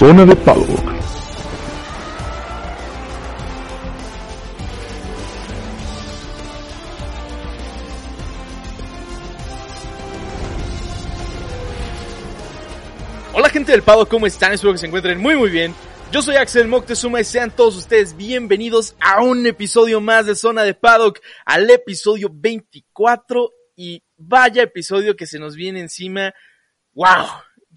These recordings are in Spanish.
Zona de Paddock. Hola gente del Pado, ¿cómo están? Espero que se encuentren muy muy bien. Yo soy Axel Moctezuma y sean todos ustedes bienvenidos a un episodio más de Zona de Paddock, al episodio 24 y vaya episodio que se nos viene encima. ¡Wow!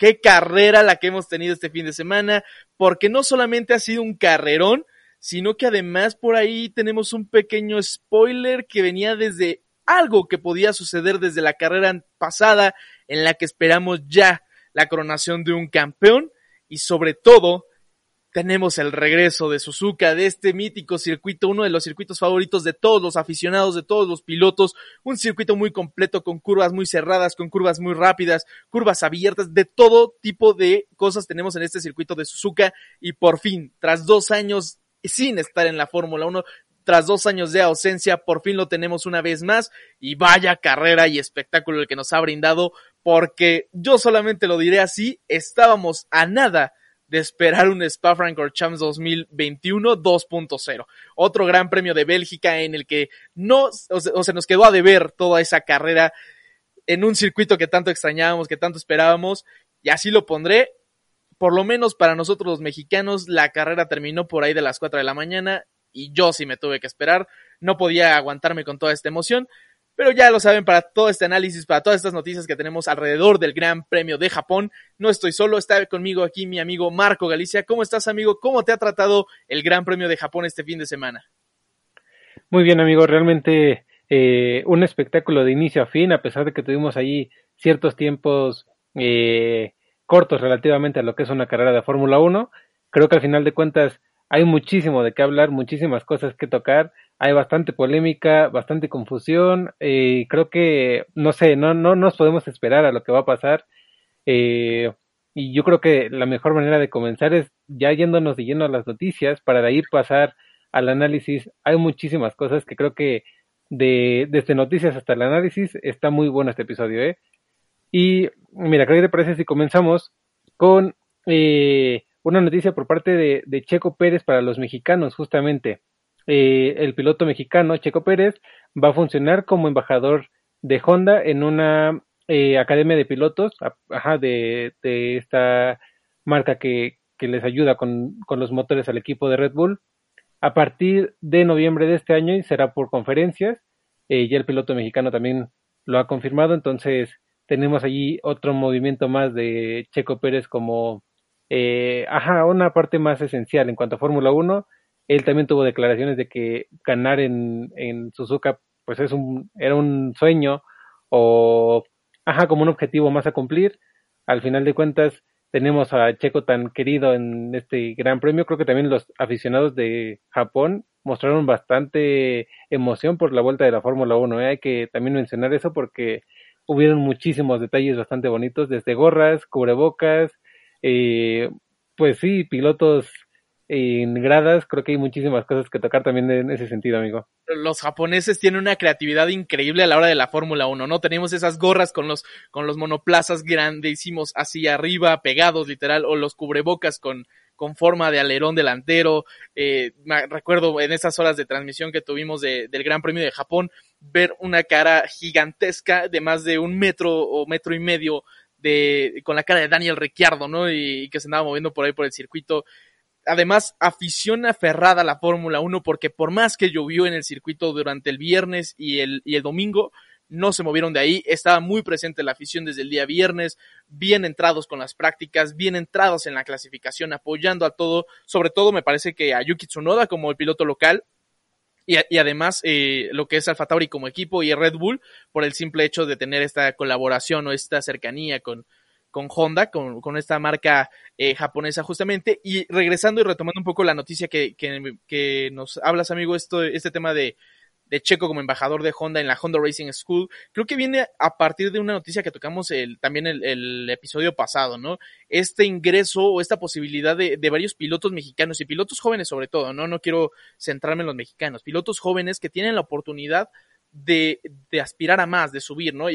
¡Qué carrera la que hemos tenido este fin de semana! Porque no solamente ha sido un carrerón, sino que además por ahí tenemos un pequeño spoiler que venía desde algo que podía suceder desde la carrera pasada en la que esperamos ya la coronación de un campeón y sobre todo tenemos el regreso de Suzuka, de este mítico circuito, uno de los circuitos favoritos de todos los aficionados, de todos los pilotos, un circuito muy completo con curvas muy cerradas, con curvas muy rápidas, curvas abiertas, de todo tipo de cosas tenemos en este circuito de Suzuka. Y por fin, tras dos años sin estar en la Fórmula 1, tras dos años de ausencia, por fin lo tenemos una vez más. Y vaya carrera y espectáculo el que nos ha brindado, porque yo solamente lo diré así, estábamos a nada de esperar un Spa Francorchamps 2021 2.0. Otro gran premio de Bélgica en el que no, o se, nos quedó a deber toda esa carrera en un circuito que tanto extrañábamos, que tanto esperábamos, y así lo pondré. Por lo menos para nosotros los mexicanos, la carrera terminó por ahí de las 4 de la mañana y yo sí me tuve que esperar, no podía aguantarme con toda esta emoción, pero ya lo saben, para todo este análisis, para todas estas noticias que tenemos alrededor del Gran Premio de Japón, no estoy solo, está conmigo aquí mi amigo Marco Galicia. ¿Cómo estás, amigo? ¿Cómo te ha tratado el Gran Premio de Japón este fin de semana? Muy bien, amigo, realmente eh, un espectáculo de inicio a fin, a pesar de que tuvimos ahí ciertos tiempos eh, cortos relativamente a lo que es una carrera de Fórmula 1. Creo que al final de cuentas hay muchísimo de qué hablar, muchísimas cosas que tocar, hay bastante polémica, bastante confusión, eh, creo que, no sé, no, no nos podemos esperar a lo que va a pasar, eh, y yo creo que la mejor manera de comenzar es ya yéndonos de lleno a las noticias, para de ahí pasar al análisis, hay muchísimas cosas que creo que de, desde noticias hasta el análisis está muy bueno este episodio, ¿eh? Y mira, creo que te parece si comenzamos con... Eh, una noticia por parte de, Checo Pérez para los mexicanos, justamente. Eh, el piloto mexicano Checo Pérez va a funcionar como embajador de Honda en una eh, academia de pilotos, ajá, de, esta marca que, les ayuda con, con, los motores al equipo de Red Bull. A partir de noviembre de este año y será por conferencias. Eh, ya el piloto mexicano también lo ha confirmado, entonces tenemos allí otro movimiento más de Checo Pérez como eh, ajá, una parte más esencial en cuanto a Fórmula 1. Él también tuvo declaraciones de que ganar en, en Suzuka pues es un, era un sueño o, ajá, como un objetivo más a cumplir. Al final de cuentas, tenemos a Checo tan querido en este gran premio. Creo que también los aficionados de Japón mostraron bastante emoción por la vuelta de la Fórmula 1. ¿eh? Hay que también mencionar eso porque hubieron muchísimos detalles bastante bonitos, desde gorras, cubrebocas, eh, pues sí, pilotos en gradas, creo que hay muchísimas cosas que tocar también en ese sentido, amigo. Los japoneses tienen una creatividad increíble a la hora de la Fórmula 1, ¿no? Tenemos esas gorras con los, con los monoplazas grandísimos hacia arriba, pegados literal, o los cubrebocas con, con forma de alerón delantero. Eh, me recuerdo en esas horas de transmisión que tuvimos de, del Gran Premio de Japón, ver una cara gigantesca de más de un metro o metro y medio de, con la cara de Daniel Ricciardo, ¿no? Y, y, que se andaba moviendo por ahí por el circuito. Además, afición aferrada a la Fórmula 1 porque por más que llovió en el circuito durante el viernes y el, y el domingo, no se movieron de ahí, estaba muy presente la afición desde el día viernes, bien entrados con las prácticas, bien entrados en la clasificación, apoyando a todo, sobre todo me parece que a Yuki Tsunoda como el piloto local, y, y, además eh, lo que es Alfa Tauri como equipo y Red Bull por el simple hecho de tener esta colaboración o esta cercanía con, con Honda, con, con esta marca eh, japonesa justamente. Y regresando y retomando un poco la noticia que, que, nos hablas, amigo, esto, este tema de, de Checo como embajador de Honda en la Honda Racing School, creo que viene a partir de una noticia que tocamos el, también el, el episodio pasado, ¿no? Este ingreso o esta posibilidad de, de, varios pilotos mexicanos y pilotos jóvenes sobre todo, ¿no? No quiero centrarme en los mexicanos, pilotos jóvenes que tienen la oportunidad de, de aspirar a más, de subir, ¿no?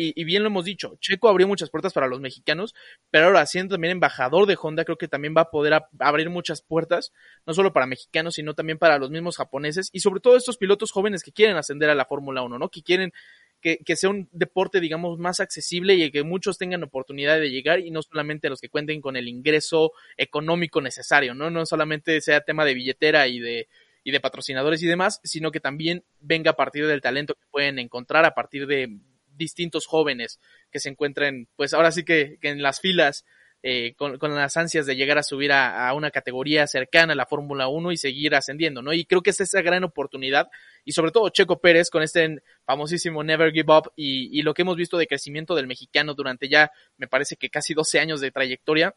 Y, y, bien lo hemos dicho, Checo abrió muchas puertas para los mexicanos, pero ahora siendo también embajador de Honda, creo que también va a poder abrir muchas puertas, no solo para mexicanos, sino también para los mismos japoneses y sobre todo estos pilotos jóvenes que quieren ascender a la Fórmula 1, ¿no? Que quieren que, que, sea un deporte, digamos, más accesible y que muchos tengan oportunidad de llegar y no solamente los que cuenten con el ingreso económico necesario, ¿no? No solamente sea tema de billetera y de, y de patrocinadores y demás, sino que también venga a partir del talento que pueden encontrar a partir de, distintos jóvenes que se encuentren, pues ahora sí que, en las filas eh, con, las ansias de llegar a subir a, una categoría cercana a la Fórmula 1 y seguir ascendiendo, ¿no? Y creo que es esa gran oportunidad y sobre todo Checo Pérez con este famosísimo Never Give Up y, y lo que hemos visto de crecimiento del mexicano durante ya, me parece que casi 12 años de trayectoria,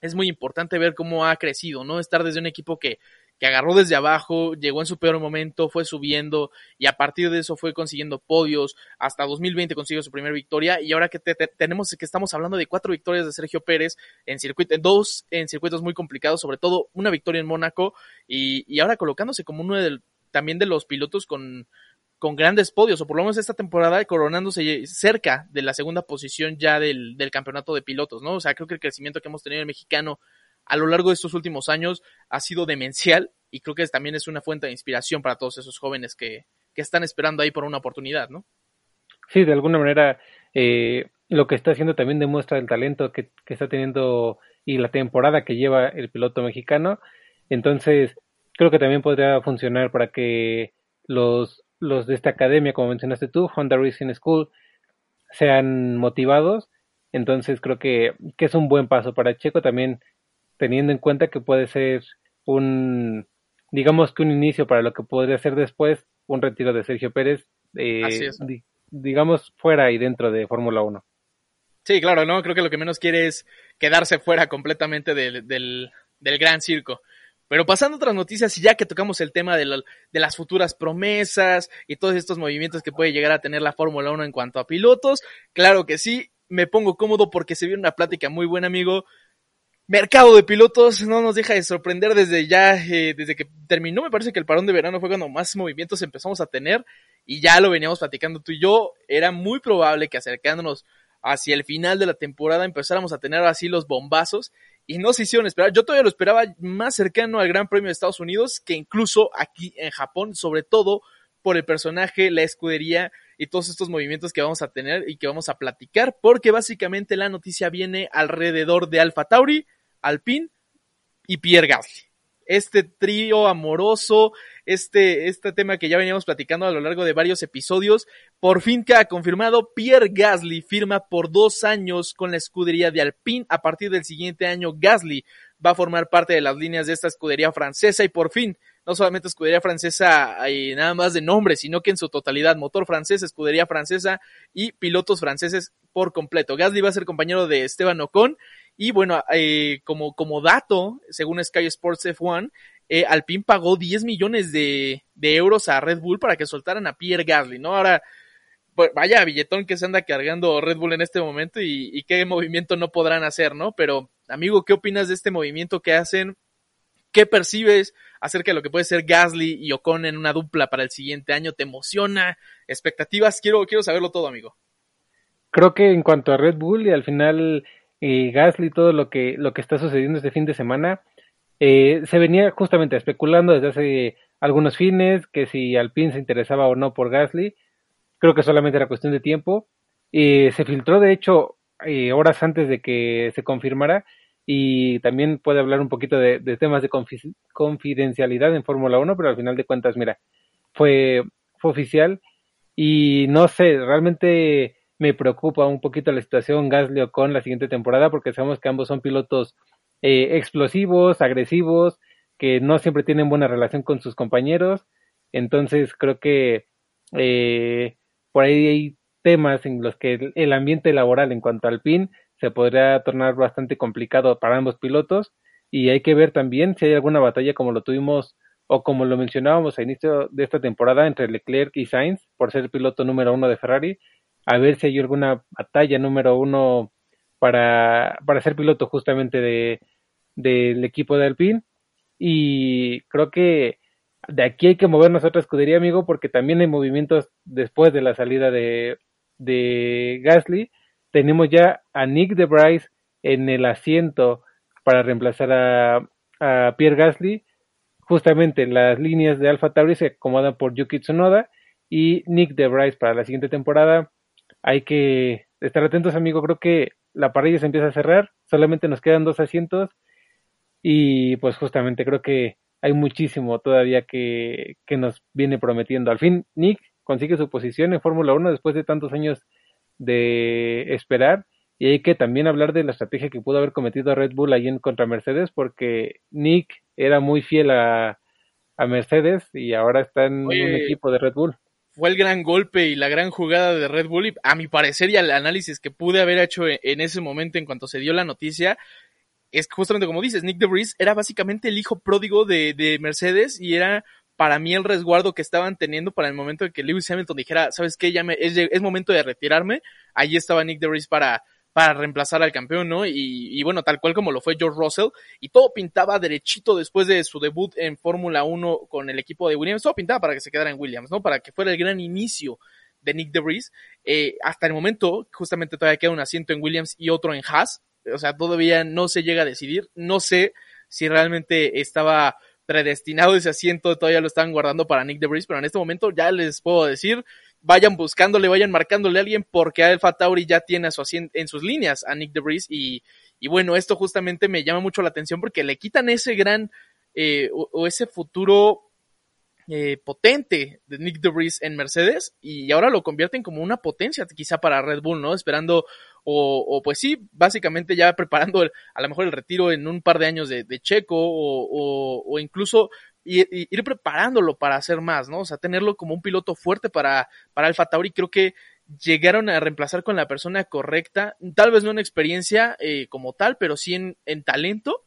es muy importante ver cómo ha crecido, ¿no? Estar desde un equipo que que agarró desde abajo, llegó en su peor momento, fue subiendo y a partir de eso fue consiguiendo podios, hasta 2020 consiguió su primera victoria y ahora que te, te, tenemos que estamos hablando de cuatro victorias de Sergio Pérez en circuito, dos en circuitos muy complicados, sobre todo una victoria en Mónaco y, y ahora colocándose como uno también de los pilotos con, con grandes podios, o por lo menos esta temporada coronándose cerca de la segunda posición ya del, del campeonato de pilotos, ¿no? O sea, creo que el crecimiento que hemos tenido en el mexicano a lo largo de estos últimos años ha sido demencial y creo que también es una fuente de inspiración para todos esos jóvenes que, que están esperando ahí por una oportunidad, ¿no? Sí, de alguna manera eh, lo que está haciendo también demuestra el talento que, que está teniendo y la temporada que lleva el piloto mexicano. Entonces, creo que también podría funcionar para que los, los de esta academia, como mencionaste tú, Honda Racing School, sean motivados. Entonces, creo que, que es un buen paso para Checo también teniendo en cuenta que puede ser un, digamos que un inicio para lo que podría ser después un retiro de Sergio Pérez, eh, di, digamos fuera y dentro de Fórmula 1. Sí, claro, ¿no? Creo que lo que menos quiere es quedarse fuera completamente del, del, del gran circo. Pero pasando a otras noticias, y ya que tocamos el tema de, lo, de, las futuras promesas y todos estos movimientos que puede llegar a tener la Fórmula 1 en cuanto a pilotos, claro que sí, me pongo cómodo porque se vio una plática muy buena, amigo, mercado de pilotos no nos deja de sorprender desde ya, eh, desde que terminó, me parece que el parón de verano fue cuando más movimientos empezamos a tener y ya lo veníamos platicando tú y yo, era muy probable que acercándonos hacia el final de la temporada empezáramos a tener así los bombazos y no se hicieron esperar. Yo todavía lo esperaba más cercano al Gran Premio de Estados Unidos que incluso aquí en Japón, sobre todo por el personaje, la escudería y todos estos movimientos que vamos a tener y que vamos a platicar, porque básicamente la noticia viene alrededor de Alfa Tauri, Alpine y Pierre Gasly. Este trío amoroso, este, este tema que ya veníamos platicando a lo largo de varios episodios, por fin que ha confirmado, Pierre Gasly firma por dos años con la escudería de Alpine. A partir del siguiente año, Gasly va a formar parte de las líneas de esta escudería francesa y por fin, no solamente escudería francesa y nada más de nombre, sino que en su totalidad, motor francés, escudería francesa y pilotos franceses por completo. Gasly va a ser compañero de Esteban Ocon y bueno, eh, como, como dato, según Sky Sports F1, eh, Alpine pagó 10 millones de, de, euros a Red Bull para que soltaran a Pierre Gasly, ¿no? Ahora, pues, vaya billetón que se anda cargando Red Bull en este momento y, y qué movimiento no podrán hacer, ¿no? Pero, amigo, ¿qué opinas de este movimiento que hacen? ¿Qué percibes acerca de lo que puede ser Gasly y Ocon en una dupla para el siguiente año? ¿Te emociona? ¿Expectativas? Quiero, quiero saberlo todo, amigo. Creo que en cuanto a Red Bull y al final y Gasly, todo lo que, lo que está sucediendo este fin de semana, eh, se venía justamente especulando desde hace algunos fines que si Alpine se interesaba o no por Gasly, creo que solamente era cuestión de tiempo. y se filtró, de hecho, eh, horas antes de que se confirmara. Y también puede hablar un poquito de, de temas de confidencialidad en Fórmula 1, pero al final de cuentas, mira, fue, fue oficial. Y no sé, realmente me preocupa un poquito la situación Gasly con la siguiente temporada porque sabemos que ambos son pilotos eh, explosivos, agresivos, que no siempre tienen buena relación con sus compañeros. Entonces creo que eh, por ahí hay temas en los que el, ambiente laboral en cuanto al PIN se podría tornar bastante complicado para ambos pilotos y hay que ver también si hay alguna batalla como lo tuvimos o como lo mencionábamos a inicio de esta temporada entre Leclerc y Sainz por ser piloto número uno de Ferrari, a ver si hay alguna batalla número uno para, para ser piloto justamente de del equipo de Alpine. Y creo que de aquí hay que movernos a otra escudería amigo porque también hay movimientos después de la salida de, de Gasly. Tenemos ya a Nick de Bryce en el asiento para reemplazar a, a Pierre Gasly. Justamente las líneas de Alfa Tauri se acomodan por Yuki Tsunoda y Nick de Bryce para la siguiente temporada. Hay que estar atentos, amigo. Creo que la parrilla se empieza a cerrar. Solamente nos quedan dos asientos. Y pues justamente creo que hay muchísimo todavía que, que nos viene prometiendo. Al fin, Nick consigue su posición en Fórmula 1 después de tantos años de esperar. Y hay que también hablar de la estrategia que pudo haber cometido Red Bull ahí en contra Mercedes, porque Nick era muy fiel a, a Mercedes y ahora está en un equipo de Red Bull. Fue el gran golpe y la gran jugada de Red Bull y a mi parecer y al análisis que pude haber hecho en ese momento en cuanto se dio la noticia, es justamente como dices, Nick DeVries era básicamente el hijo pródigo de, de Mercedes y era para mí el resguardo que estaban teniendo para el momento de que Lewis Hamilton dijera, ¿sabes qué? Ya me, es, es momento de retirarme. Ahí estaba Nick DeVries para, para reemplazar al campeón, ¿no? Y, bueno, tal cual como lo fue George Russell, y todo pintaba derechito después de su debut en Fórmula 1 con el equipo de Williams, todo pintaba para que se quedara en Williams, ¿no? Para que fuera el gran inicio de Nick DeVries. Eh, hasta el momento, justamente todavía queda un asiento en Williams y otro en Haas, o sea, todavía no se llega a decidir, no sé si realmente estaba predestinado ese asiento, todavía lo están guardando para Nick DeVries, pero en este momento ya les puedo decir, vayan buscándole, vayan marcándole a alguien porque Alfa Tauri ya tiene a su en sus líneas a Nick DeVries y, y bueno, esto justamente me llama mucho la atención porque le quitan ese gran eh, o, ese futuro eh, potente de Nick DeVries en Mercedes y ahora lo convierten como una potencia quizá para Red Bull, ¿no? Esperando o, o pues sí, básicamente ya preparando a lo mejor el retiro en un par de años de, de Checo o, o incluso y, ir preparándolo para hacer más, ¿no? O sea, tenerlo como un piloto fuerte para, para Alfa Tauri, creo que llegaron a reemplazar con la persona correcta, tal vez no en experiencia eh, como tal, pero sí en, en talento,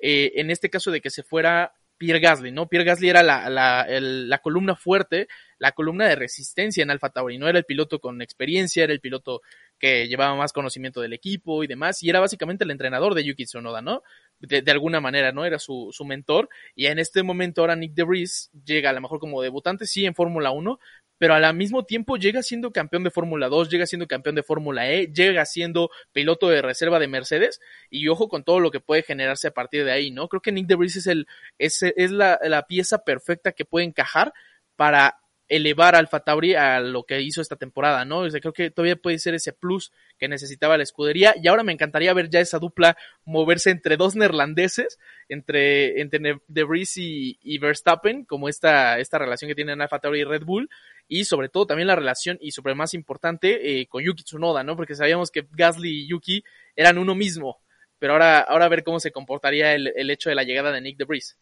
eh, en este caso de que se fuera Pierre Gasly, ¿no? Pierre Gasly era la, la, la columna fuerte, la columna de resistencia en Alfa Tauri, no era el piloto con experiencia, era el piloto que llevaba más conocimiento del equipo y demás, y era básicamente el entrenador de Yuki Tsunoda, ¿no? De, alguna manera, ¿no? Era su, su, mentor, y en este momento ahora Nick DeVries llega a lo mejor como debutante, sí, en Fórmula 1, pero al mismo tiempo llega siendo campeón de Fórmula 2, llega siendo campeón de Fórmula E, llega siendo piloto de reserva de Mercedes, y ojo con todo lo que puede generarse a partir de ahí, ¿no? Creo que Nick DeVries es, el, es, es la, la pieza perfecta que puede encajar para elevar a Alfa Tauri a lo que hizo esta temporada, ¿no? O sea, creo que todavía puede ser ese plus que necesitaba la escudería y ahora me encantaría ver ya esa dupla moverse entre dos neerlandeses, entre, entre De Vries y, y, Verstappen, como esta, esta relación que tienen Alfa Tauri y Red Bull y sobre todo también la relación y sobre más importante eh, con Yuki Tsunoda, ¿no? Porque sabíamos que Gasly y Yuki eran uno mismo, pero ahora, ahora ver cómo se comportaría el, el hecho de la llegada de Nick De Vries.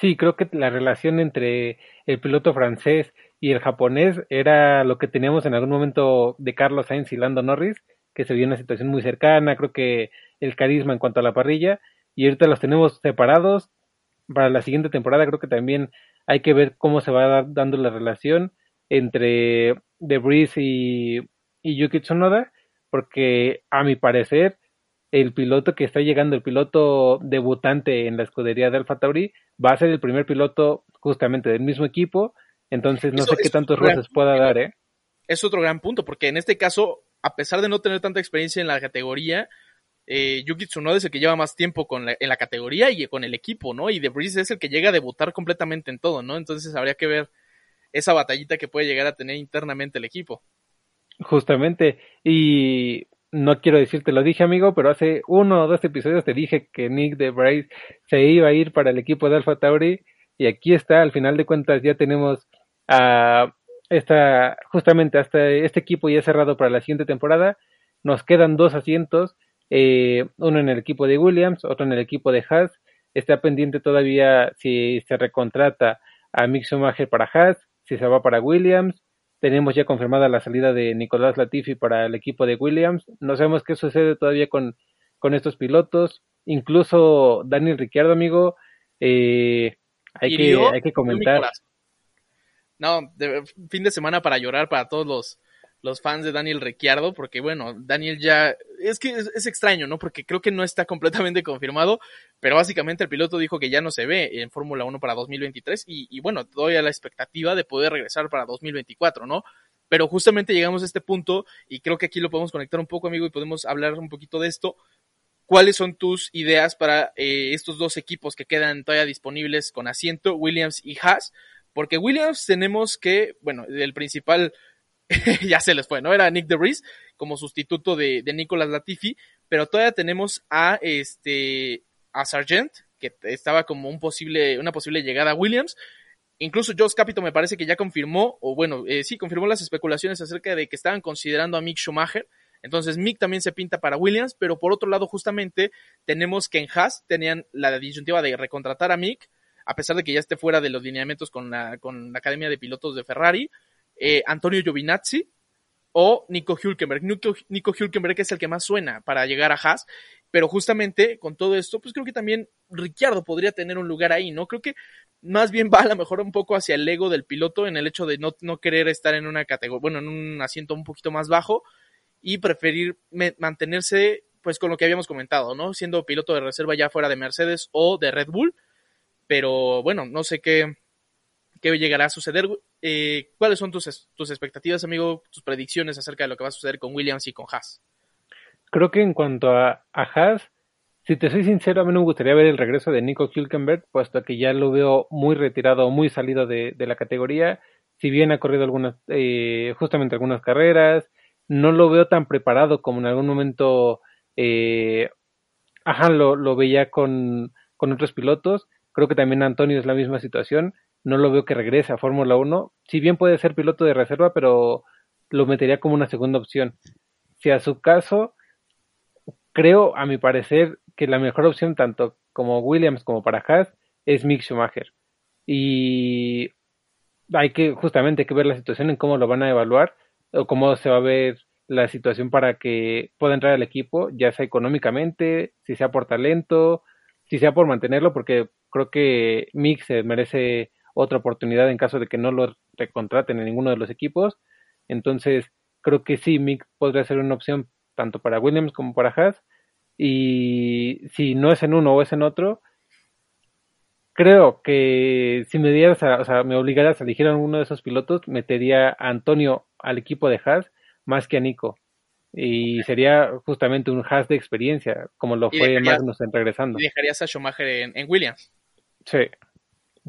Sí, creo que la relación entre el piloto francés y el japonés era lo que teníamos en algún momento de Carlos Sainz y Lando Norris, que se vio una situación muy cercana, creo que el carisma en cuanto a la parrilla, y ahorita los tenemos separados. Para la siguiente temporada creo que también hay que ver cómo se va dando la relación entre De Vries y, y Yuki Tsunoda, porque a mi parecer el piloto que está llegando, el piloto debutante en la escudería de Alfa Tauri, va a ser el primer piloto justamente del mismo equipo, entonces no sé qué tantos roces pueda dar, ¿eh? Es otro gran punto, porque en este caso, a pesar de no tener tanta experiencia en la categoría, eh, Yuki Tsunoda es el que lleva más tiempo con la, en la categoría y con el equipo, ¿no? Y De Vries es el que llega a debutar completamente en todo, ¿no? Entonces habría que ver esa batallita que puede llegar a tener internamente el equipo. Justamente, y no quiero decirte lo dije amigo, pero hace uno o dos episodios te dije que Nick de Bryce se iba a ir para el equipo de Alfa Tauri y aquí está, al final de cuentas ya tenemos a esta, justamente hasta este equipo ya cerrado para la siguiente temporada, nos quedan dos asientos, eh, uno en el equipo de Williams, otro en el equipo de Haas, está pendiente todavía si se recontrata a Mick Schumacher para Haas, si se va para Williams, tenemos ya confirmada la salida de Nicolás Latifi para el equipo de Williams. No sabemos qué sucede todavía con, con estos pilotos. Incluso Daniel Ricciardo, amigo, eh, hay, que, hay que comentar. No, de, fin de semana para llorar para todos los, los fans de Daniel Ricciardo, porque bueno, Daniel ya, es que es, extraño, ¿no? Porque creo que no está completamente confirmado, pero básicamente el piloto dijo que ya no se ve en Fórmula 1 para 2023 y, y bueno, todavía la expectativa de poder regresar para 2024, ¿no? Pero justamente llegamos a este punto y creo que aquí lo podemos conectar un poco, amigo, y podemos hablar un poquito de esto. ¿Cuáles son tus ideas para eh, estos dos equipos que quedan todavía disponibles con asiento, Williams y Haas? Porque Williams tenemos que, bueno, el principal ya se les fue, ¿no? Era Nick DeVries como sustituto de, de Nicolas Latifi, pero todavía tenemos a este a Sargent, que estaba como un posible, una posible llegada a Williams. Incluso Josh Capito me parece que ya confirmó, o bueno, eh, sí, confirmó las especulaciones acerca de que estaban considerando a Mick Schumacher. Entonces Mick también se pinta para Williams, pero por otro lado justamente tenemos que en Haas tenían la disyuntiva de recontratar a Mick, a pesar de que ya esté fuera de los lineamientos con la, con la Academia de Pilotos de Ferrari, eh, Antonio Giovinazzi o Nico Hülkenberg. Nico, Hülkenberg es el que más suena para llegar a Haas, pero justamente con todo esto, pues creo que también Ricciardo podría tener un lugar ahí, ¿no? Creo que más bien va a lo mejor un poco hacia el ego del piloto en el hecho de no, no querer estar en una categoría, bueno, en un asiento un poquito más bajo y preferir mantenerse pues con lo que habíamos comentado, ¿no? Siendo piloto de reserva ya fuera de Mercedes o de Red Bull, pero bueno, no sé qué, qué llegará a suceder. Eh, ¿Cuáles son tus, tus expectativas, amigo, tus predicciones acerca de lo que va a suceder con Williams y con Haas? Creo que en cuanto a, Haas, si te soy sincero, a mí no me gustaría ver el regreso de Nico Hülkenberg, puesto que ya lo veo muy retirado, muy salido de, la categoría. Si bien ha corrido algunas, eh, justamente algunas carreras, no lo veo tan preparado como en algún momento, eh, lo, lo veía con, con otros pilotos. Creo que también Antonio es la misma situación no lo veo que regrese a Fórmula 1. Si bien puede ser piloto de reserva, pero lo metería como una segunda opción. Si a su caso, creo, a mi parecer, que la mejor opción, tanto como Williams como para Haas, es Mick Schumacher. Y hay que justamente que ver la situación en cómo lo van a evaluar o cómo se va a ver la situación para que pueda entrar al equipo, ya sea económicamente, si sea por talento, si sea por mantenerlo, porque creo que Mick se merece otra oportunidad en caso de que no lo recontraten en ninguno de los equipos. Entonces, creo que sí, Mick podría ser una opción tanto para Williams como para Haas. Y si no es en uno o es en otro, creo que si me dieras, o sea, me obligaras a elegir a uno de esos pilotos, metería a Antonio al equipo de Haas más que a Nico. Y sería justamente un Haas de experiencia, como lo fue Magnussen regresando. Y dejarías a Schumacher en, en Williams. Sí.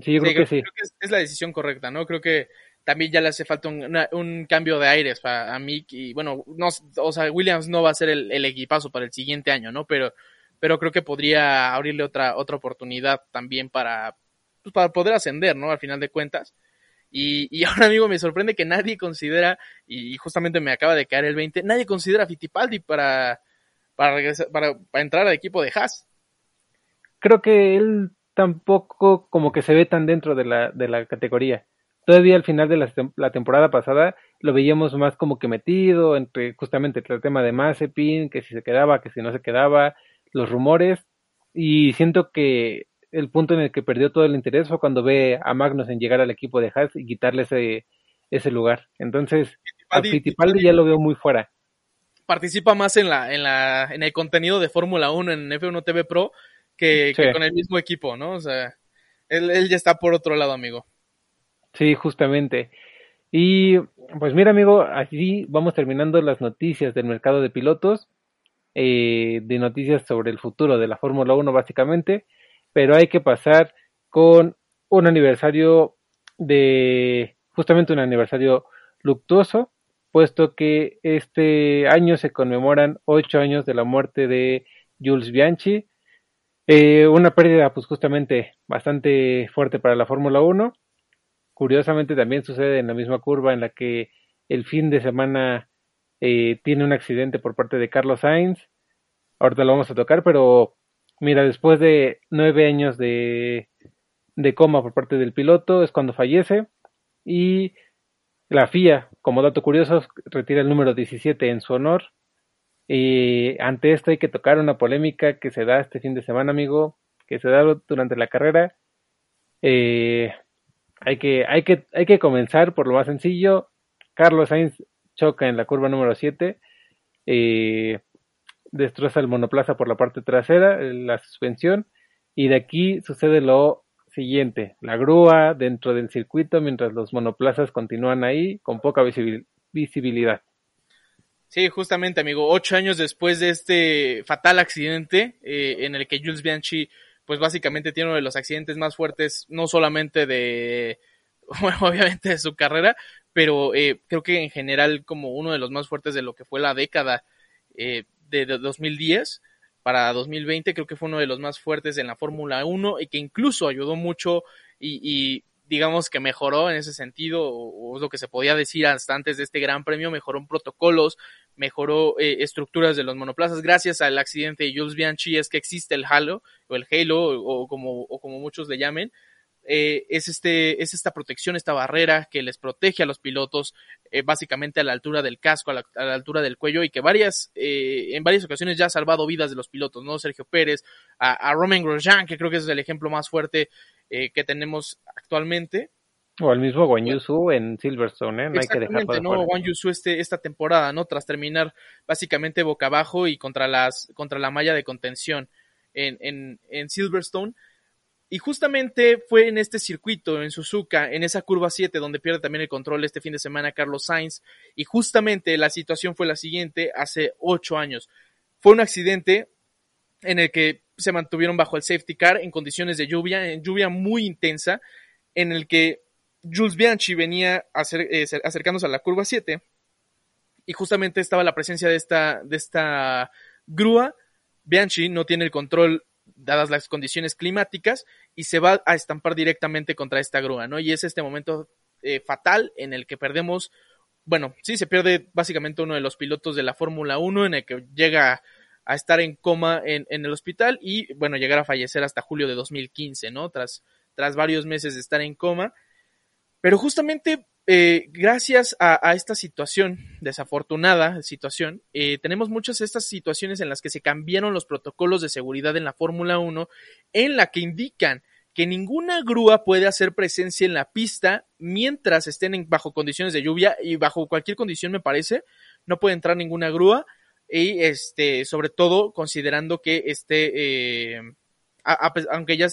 Sí, creo, que sí. es, la decisión correcta, ¿no? Creo que también ya le hace falta un, cambio de aires para a Mick y bueno, no, o sea, Williams no va a ser el, equipazo para el siguiente año, ¿no? Pero, pero creo que podría abrirle otra, otra oportunidad también para, pues, para poder ascender, ¿no? Al final de cuentas. Y, y ahora, amigo, me sorprende que nadie considera, y justamente me acaba de caer el 20, nadie considera a Fittipaldi para, para, para, para entrar al equipo de Haas. Creo que él tampoco como que se ve tan dentro de la, de la categoría. Todavía al final de la, temporada pasada lo veíamos más como que metido entre justamente el tema de Mazepin, que si se quedaba, que si no se quedaba, los rumores, y siento que el punto en el que perdió todo el interés fue cuando ve a Magnus en llegar al equipo de Haas y quitarle ese, ese lugar. Entonces, a Fittipaldi ya lo veo muy fuera. Participa más en la, en la, en el contenido de Fórmula 1 en F1 TV Pro que, con el mismo equipo, ¿no? O sea, él, ya está por otro lado, amigo. Sí, justamente. Y pues mira, amigo, así vamos terminando las noticias del mercado de pilotos, eh, de noticias sobre el futuro de la Fórmula 1 básicamente, pero hay que pasar con un aniversario de, justamente un aniversario luctuoso, puesto que este año se conmemoran ocho años de la muerte de Jules Bianchi, eh, una pérdida, pues justamente bastante fuerte para la Fórmula 1. Curiosamente también sucede en la misma curva en la que el fin de semana eh, tiene un accidente por parte de Carlos Sainz. Ahorita lo vamos a tocar, pero mira, después de nueve años de, de coma por parte del piloto es cuando fallece y la FIA, como dato curioso, retira el número 17 en su honor. Y ante esto hay que tocar una polémica que se da este fin de semana, amigo, que se da durante la carrera. Eh, hay, que, hay, que, hay que comenzar por lo más sencillo. Carlos Sainz choca en la curva número 7. Eh, destroza el monoplaza por la parte trasera, la suspensión. Y de aquí sucede lo siguiente, la grúa dentro del circuito mientras los monoplazas continúan ahí con poca visibilidad. Sí, justamente, amigo, ocho años después de este fatal accidente eh, en el que Jules Bianchi, pues básicamente tiene uno de los accidentes más fuertes, no solamente de, obviamente de su carrera, pero eh, creo que en general como uno de los más fuertes de lo que fue la década eh, de, de 2010 para 2020 creo que fue uno de los más fuertes en la Fórmula 1 y que incluso ayudó mucho y, digamos que mejoró en ese sentido, o, es lo que se podía decir hasta antes de este gran premio, mejoró protocolos, mejoró eh, estructuras de los monoplazas, gracias al accidente de Jules Bianchi es que existe el Halo, o el Halo, o como, o como muchos le llamen, eh, es, este, es esta protección, esta barrera que les protege a los pilotos eh, básicamente a la altura del casco, a la, altura del cuello y que varias, eh, en varias ocasiones ya ha salvado vidas de los pilotos, ¿no? Sergio Pérez, a, Romain Grosjean, que creo que es el ejemplo más fuerte que tenemos actualmente. O el mismo Wang Yusu en Silverstone, No hay que dejarlo ¿no? Wang Yusu este, esta temporada, ¿no? Tras terminar básicamente boca abajo y contra las, contra la malla de contención en, en, en Silverstone y justamente fue en este circuito, en Suzuka, en esa curva 7, donde pierde también el control este fin de semana Carlos Sainz. Y justamente la situación fue la siguiente hace ocho años. Fue un accidente en el que se mantuvieron bajo el safety car en condiciones de lluvia, en lluvia muy intensa, en el que Jules Bianchi venía eh, acercándose a la curva 7 y justamente estaba la presencia de esta, de esta grúa. Bianchi no tiene el control dadas las condiciones climáticas, y se va a estampar directamente contra esta grúa, ¿no? Y es este momento eh, fatal en el que perdemos, bueno, sí, se pierde básicamente uno de los pilotos de la Fórmula 1 en el que llega a estar en coma en, en, el hospital y, bueno, llegar a fallecer hasta julio de 2015, ¿no? Tras, tras varios meses de estar en coma. Pero justamente eh, gracias a, esta situación, desafortunada situación, eh, tenemos muchas de estas situaciones en las que se cambiaron los protocolos de seguridad en la Fórmula 1, en la que indican que ninguna grúa puede hacer presencia en la pista mientras estén bajo condiciones de lluvia y bajo cualquier condición me parece, no puede entrar ninguna grúa y este, sobre todo considerando que este, eh, aunque ya,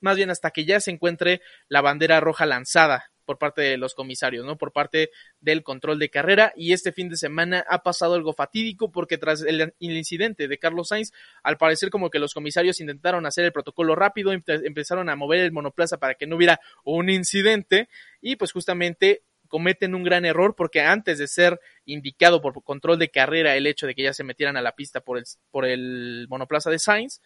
más bien hasta que ya se encuentre la bandera roja lanzada por parte de los comisarios, ¿no? Por parte del control de carrera. Y este fin de semana ha pasado algo fatídico porque tras el, incidente de Carlos Sainz, al parecer como que los comisarios intentaron hacer el protocolo rápido, empezaron a mover el monoplaza para que no hubiera un incidente y pues justamente cometen un gran error porque antes de ser indicado por control de carrera el hecho de que ya se metieran a la pista por el, por el monoplaza de Sainz,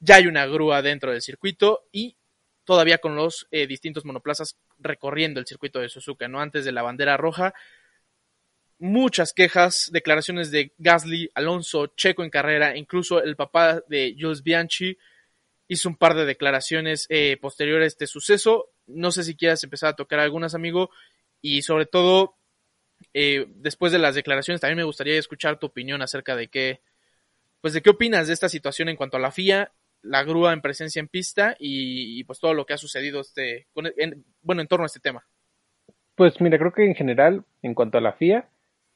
ya hay una grúa dentro del circuito y todavía con los eh, distintos monoplazas recorriendo el circuito de Suzuka, ¿no? Antes de la bandera roja. Muchas quejas, declaraciones de Gasly, Alonso, Checo en carrera, incluso el papá de Jules Bianchi hizo un par de declaraciones eh, posteriores a este suceso. No sé si quieras empezar a tocar algunas, amigo, y sobre todo, eh, después de las declaraciones, también me gustaría escuchar tu opinión acerca de qué, pues de qué opinas de esta situación en cuanto a la FIA la grúa en presencia en pista y, pues todo lo que ha sucedido este, bueno, en torno a este tema. Pues mira, creo que en general, en cuanto a la FIA,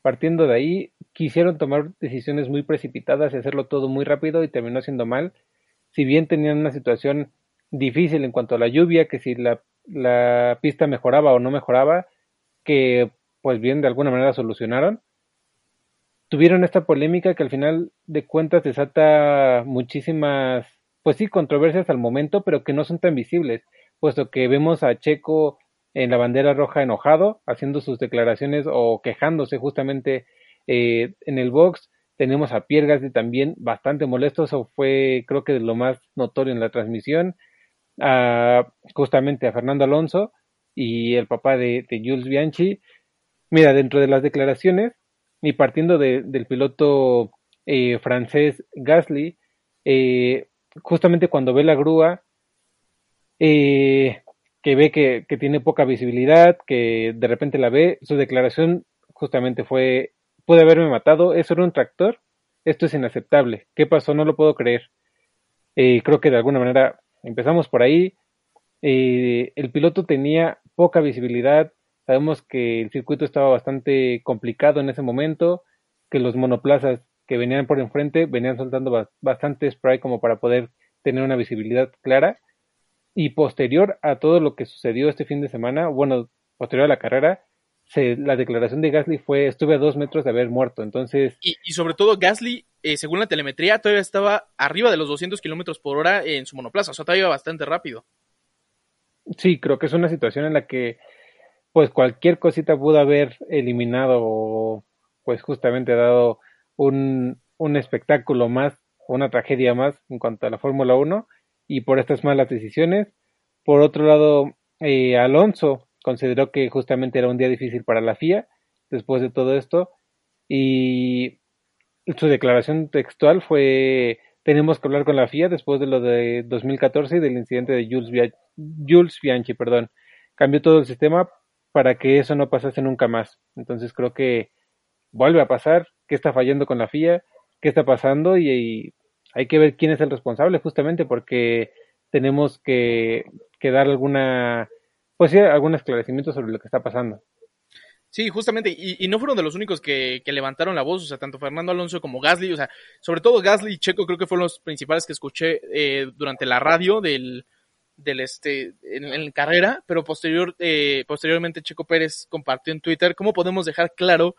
partiendo de ahí, quisieron tomar decisiones muy precipitadas y hacerlo todo muy rápido y terminó siendo mal. Si bien tenían una situación difícil en cuanto a la lluvia, que si la, la pista mejoraba o no mejoraba, que pues bien de alguna manera solucionaron, tuvieron esta polémica que al final de cuentas desata muchísimas pues sí, controversias al momento, pero que no son tan visibles, puesto que vemos a Checo en la bandera roja enojado, haciendo sus declaraciones o quejándose justamente eh, en el box. Tenemos a Pierre Gasly también bastante molesto, eso fue creo que lo más notorio en la transmisión. justamente a Fernando Alonso y el papá de, Jules Bianchi. Mira, dentro de las declaraciones y partiendo del piloto eh, francés Gasly, eh, justamente cuando ve la grúa, eh, que ve que, tiene poca visibilidad, que de repente la ve, su declaración justamente fue, pude haberme matado, ¿eso era un tractor? Esto es inaceptable. ¿Qué pasó? No lo puedo creer. Eh, creo que de alguna manera empezamos por ahí. Eh, el piloto tenía poca visibilidad. Sabemos que el circuito estaba bastante complicado en ese momento, que los monoplazas que venían por enfrente venían soltando bastante spray como para poder tener una visibilidad clara. Y posterior a todo lo que sucedió este fin de semana, bueno, posterior a la carrera, la declaración de Gasly fue estuve a dos metros de haber muerto. Entonces. Y, sobre todo, Gasly, eh, según la telemetría, todavía estaba arriba de los 200 kilómetros por hora en su monoplaza. O sea, todavía iba bastante rápido. Sí, creo que es una situación en la que, pues, cualquier cosita pudo haber eliminado o, pues, justamente dado un, un espectáculo más, una tragedia más en cuanto a la Fórmula 1 y por estas malas decisiones. Por otro lado, eh, Alonso consideró que justamente era un día difícil para la FIA después de todo esto y su declaración textual fue tenemos que hablar con la FIA después de lo de 2014 y del incidente de Jules, Jules Bianchi, perdón. Cambió todo el sistema para que eso no pasase nunca más. Entonces creo que vuelve a pasar, qué está fallando con la FIA, qué está pasando y, hay que ver quién es el responsable justamente porque tenemos que, que dar alguna pues sí, algún esclarecimiento sobre lo que está pasando. Sí, justamente, y, no fueron de los únicos que, levantaron la voz, o sea, tanto Fernando Alonso como Gasly, o sea, sobre todo Gasly y Checo creo que fueron los principales que escuché eh, durante la radio del, del este, en, carrera, pero posterior, eh, posteriormente Checo Pérez compartió en Twitter cómo podemos dejar claro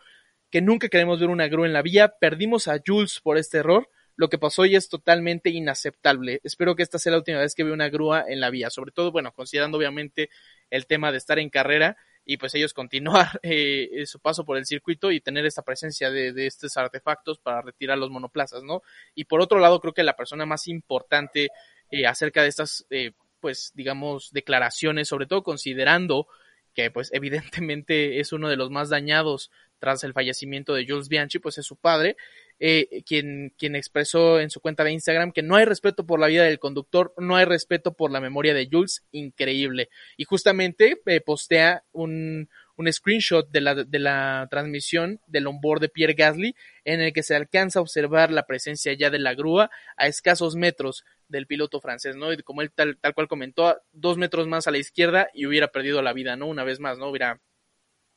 que nunca queremos ver una grúa en la vía, perdimos a Jules por este error, lo que pasó hoy es totalmente inaceptable. Espero que esta sea la última vez que vea una grúa en la vía, sobre todo, bueno, considerando obviamente el tema de estar en carrera y pues ellos continuar eh, su paso por el circuito y tener esta presencia de, estos artefactos para retirar los monoplazas, ¿no? Y por otro lado, creo que la persona más importante eh, acerca de estas, eh, pues, digamos, declaraciones, sobre todo considerando que, pues, evidentemente es uno de los más dañados tras el fallecimiento de Jules Bianchi, pues es su padre, eh, quien, quien expresó en su cuenta de Instagram que no hay respeto por la vida del conductor, no hay respeto por la memoria de Jules, increíble. Y justamente eh, postea un, un screenshot de la, de la transmisión del onboard de Pierre Gasly, en el que se alcanza a observar la presencia ya de la grúa a escasos metros del piloto francés, ¿no? Y como él tal, tal cual comentó, dos metros más a la izquierda y hubiera perdido la vida, ¿no? Una vez más, ¿no? Hubiera,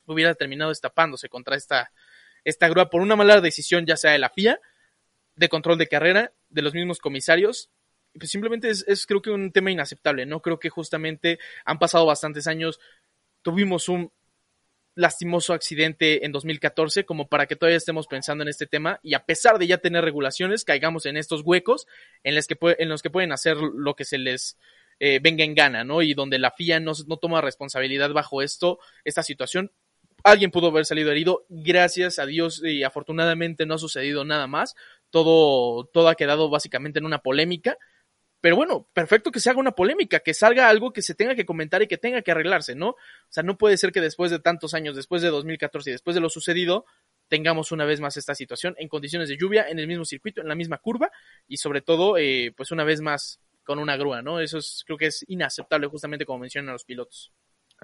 hubiera terminado destapándose contra esta, esta grúa por una mala decisión, ya sea de la FIA, de control de carrera, de los mismos comisarios. Pues simplemente es, es creo que un tema inaceptable, ¿no? Creo que justamente han pasado bastantes años, tuvimos un lastimoso accidente en 2014 como para que todavía estemos pensando en este tema y a pesar de ya tener regulaciones caigamos en estos huecos en los que, en los que pueden hacer lo que se les eh, venga en gana, ¿no? Y donde la FIA no, no toma responsabilidad bajo esto, esta situación. Alguien pudo haber salido herido, gracias a Dios y afortunadamente no ha sucedido nada más. Todo, todo ha quedado básicamente en una polémica pero bueno, perfecto que se haga una polémica, que salga algo que se tenga que comentar y que tenga que arreglarse, ¿no? O sea, no puede ser que después de tantos años, después de 2014 y después de lo sucedido, tengamos una vez más esta situación en condiciones de lluvia, en el mismo circuito, en la misma curva y sobre todo, eh, pues una vez más con una grúa, ¿no? Eso es, creo que es inaceptable justamente como mencionan los pilotos.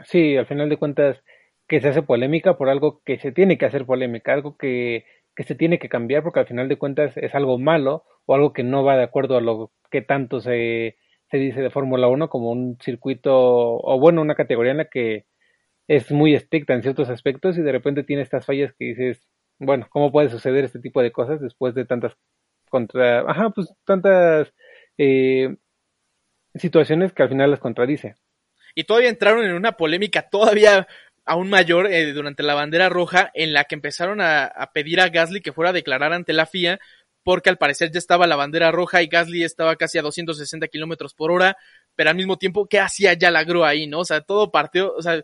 Sí, al final de cuentas que se hace polémica por algo que se tiene que hacer polémica, algo que, que tiene que cambiar porque al final de cuentas es algo malo o algo que no va de acuerdo a lo que tanto se, se dice de Fórmula 1 como un circuito o bueno, una categoría en la que es muy estricta en ciertos aspectos y de repente tiene estas fallas que dices, bueno, ¿cómo puede suceder este tipo de cosas después de tantas contra, ajá, pues tantas eh, situaciones que al final las contradice? Y todavía entraron en una polémica todavía aún mayor eh, durante la bandera roja en la que empezaron a, pedir a Gasly que fuera a declarar ante la FIA porque al parecer ya estaba la bandera roja y Gasly estaba casi a 260 kilómetros por hora, pero al mismo tiempo, ¿qué hacía ya la grúa ahí, no? O sea, todo partió, o sea,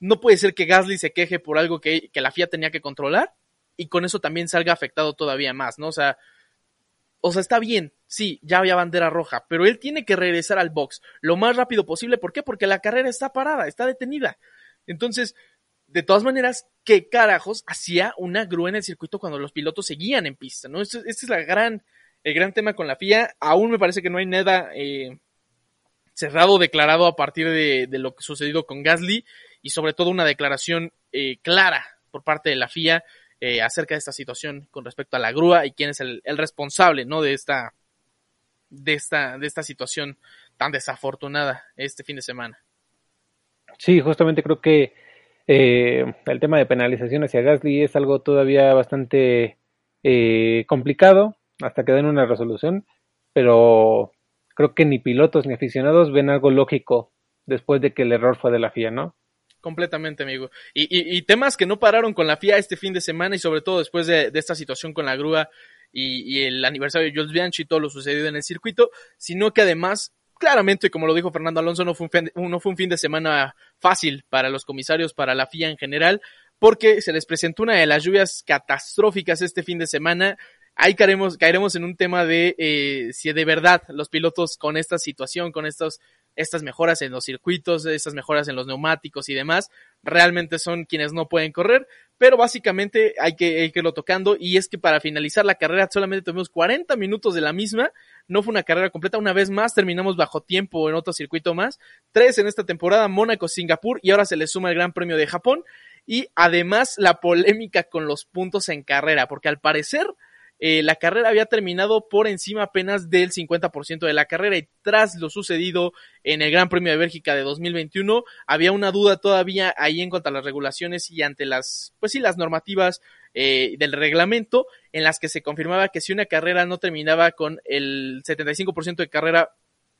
no puede ser que Gasly se queje por algo que, que la FIA tenía que controlar y con eso también salga afectado todavía más, ¿no? O sea, o sea, está bien, sí, ya había bandera roja, pero él tiene que regresar al box lo más rápido posible. ¿Por qué? Porque la carrera está parada, está detenida. Entonces, de todas maneras, ¿qué carajos hacía una grúa en el circuito cuando los pilotos seguían en pista? ¿no? Este, es la gran, el gran tema con la FIA. Aún me parece que no hay nada eh, cerrado declarado a partir de, de, lo que sucedido con Gasly y sobre todo una declaración eh, clara por parte de la FIA eh, acerca de esta situación con respecto a la grúa y quién es el, el, responsable, ¿no? De esta, de esta, de esta situación tan desafortunada este fin de semana. Sí, justamente creo que eh, el tema de penalización hacia Gasly es algo todavía bastante eh, complicado hasta que den una resolución, pero creo que ni pilotos ni aficionados ven algo lógico después de que el error fue de la FIA, ¿no? Completamente, amigo. Y, y, y, temas que no pararon con la FIA este fin de semana y sobre todo después de, de esta situación con la grúa y, y, el aniversario de Jules Bianchi y todo lo sucedido en el circuito, sino que además, claramente, como lo dijo Fernando Alonso, no fue un fin, no fue un fin de semana fácil para los comisarios, para la FIA en general, porque se les presentó una de las lluvias catastróficas este fin de semana. Ahí caeremos, caeremos en un tema de eh, si de verdad los pilotos con esta situación, con estos estas mejoras en los circuitos, estas mejoras en los neumáticos y demás, realmente son quienes no pueden correr, pero básicamente hay que, hay que irlo tocando y es que para finalizar la carrera solamente tuvimos 40 minutos de la misma, no fue una carrera completa, una vez más terminamos bajo tiempo en otro circuito más, tres en esta temporada, Mónaco, Singapur y ahora se le suma el Gran Premio de Japón y además la polémica con los puntos en carrera, porque al parecer eh, la carrera había terminado por encima apenas del 50% de la carrera y tras lo sucedido en el Gran Premio de Bélgica de 2021 había una duda todavía ahí en cuanto a las regulaciones y ante las, pues sí, las normativas eh, del reglamento en las que se confirmaba que si una carrera no terminaba con el 75% de carrera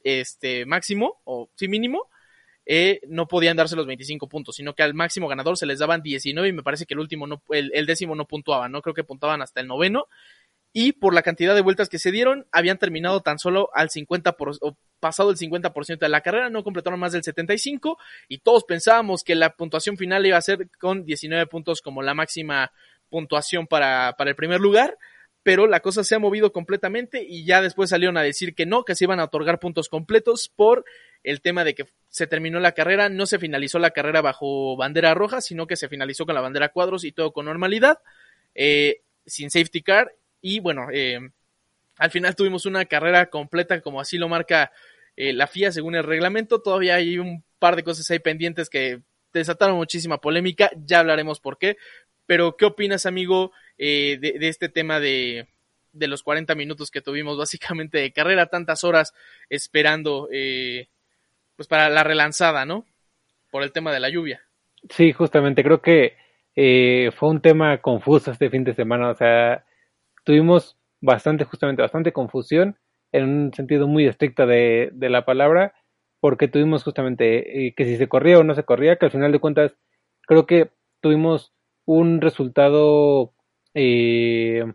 este máximo o sí mínimo, eh, no podían darse los 25 puntos, sino que al máximo ganador se les daban 19 y me parece que el último no, el, el décimo no puntuaba, no creo que puntuaban hasta el noveno y por la cantidad de vueltas que se dieron, habían terminado tan solo al 50%, por, o pasado el 50% de la carrera, no completaron más del 75 y todos pensábamos que la puntuación final iba a ser con 19 puntos como la máxima puntuación para, para el primer lugar, pero la cosa se ha movido completamente y ya después salieron a decir que no, que se iban a otorgar puntos completos por el tema de que se terminó la carrera, no se finalizó la carrera bajo bandera roja, sino que se finalizó con la bandera cuadros y todo con normalidad, eh, sin safety car y bueno, eh, al final tuvimos una carrera completa como así lo marca eh, la FIA según el reglamento. Todavía hay un par de cosas ahí pendientes que desataron muchísima polémica. Ya hablaremos por qué. Pero, ¿qué opinas, amigo, eh, de, de, este tema de, de, los 40 minutos que tuvimos básicamente de carrera, tantas horas esperando eh, pues para la relanzada, ¿no? Por el tema de la lluvia. Sí, justamente, creo que eh, fue un tema confuso este fin de semana. O sea, tuvimos bastante, justamente, bastante confusión en un sentido muy estricto de, la palabra, porque tuvimos justamente eh, que si se corría o no se corría, que al final de cuentas creo que tuvimos un resultado eh,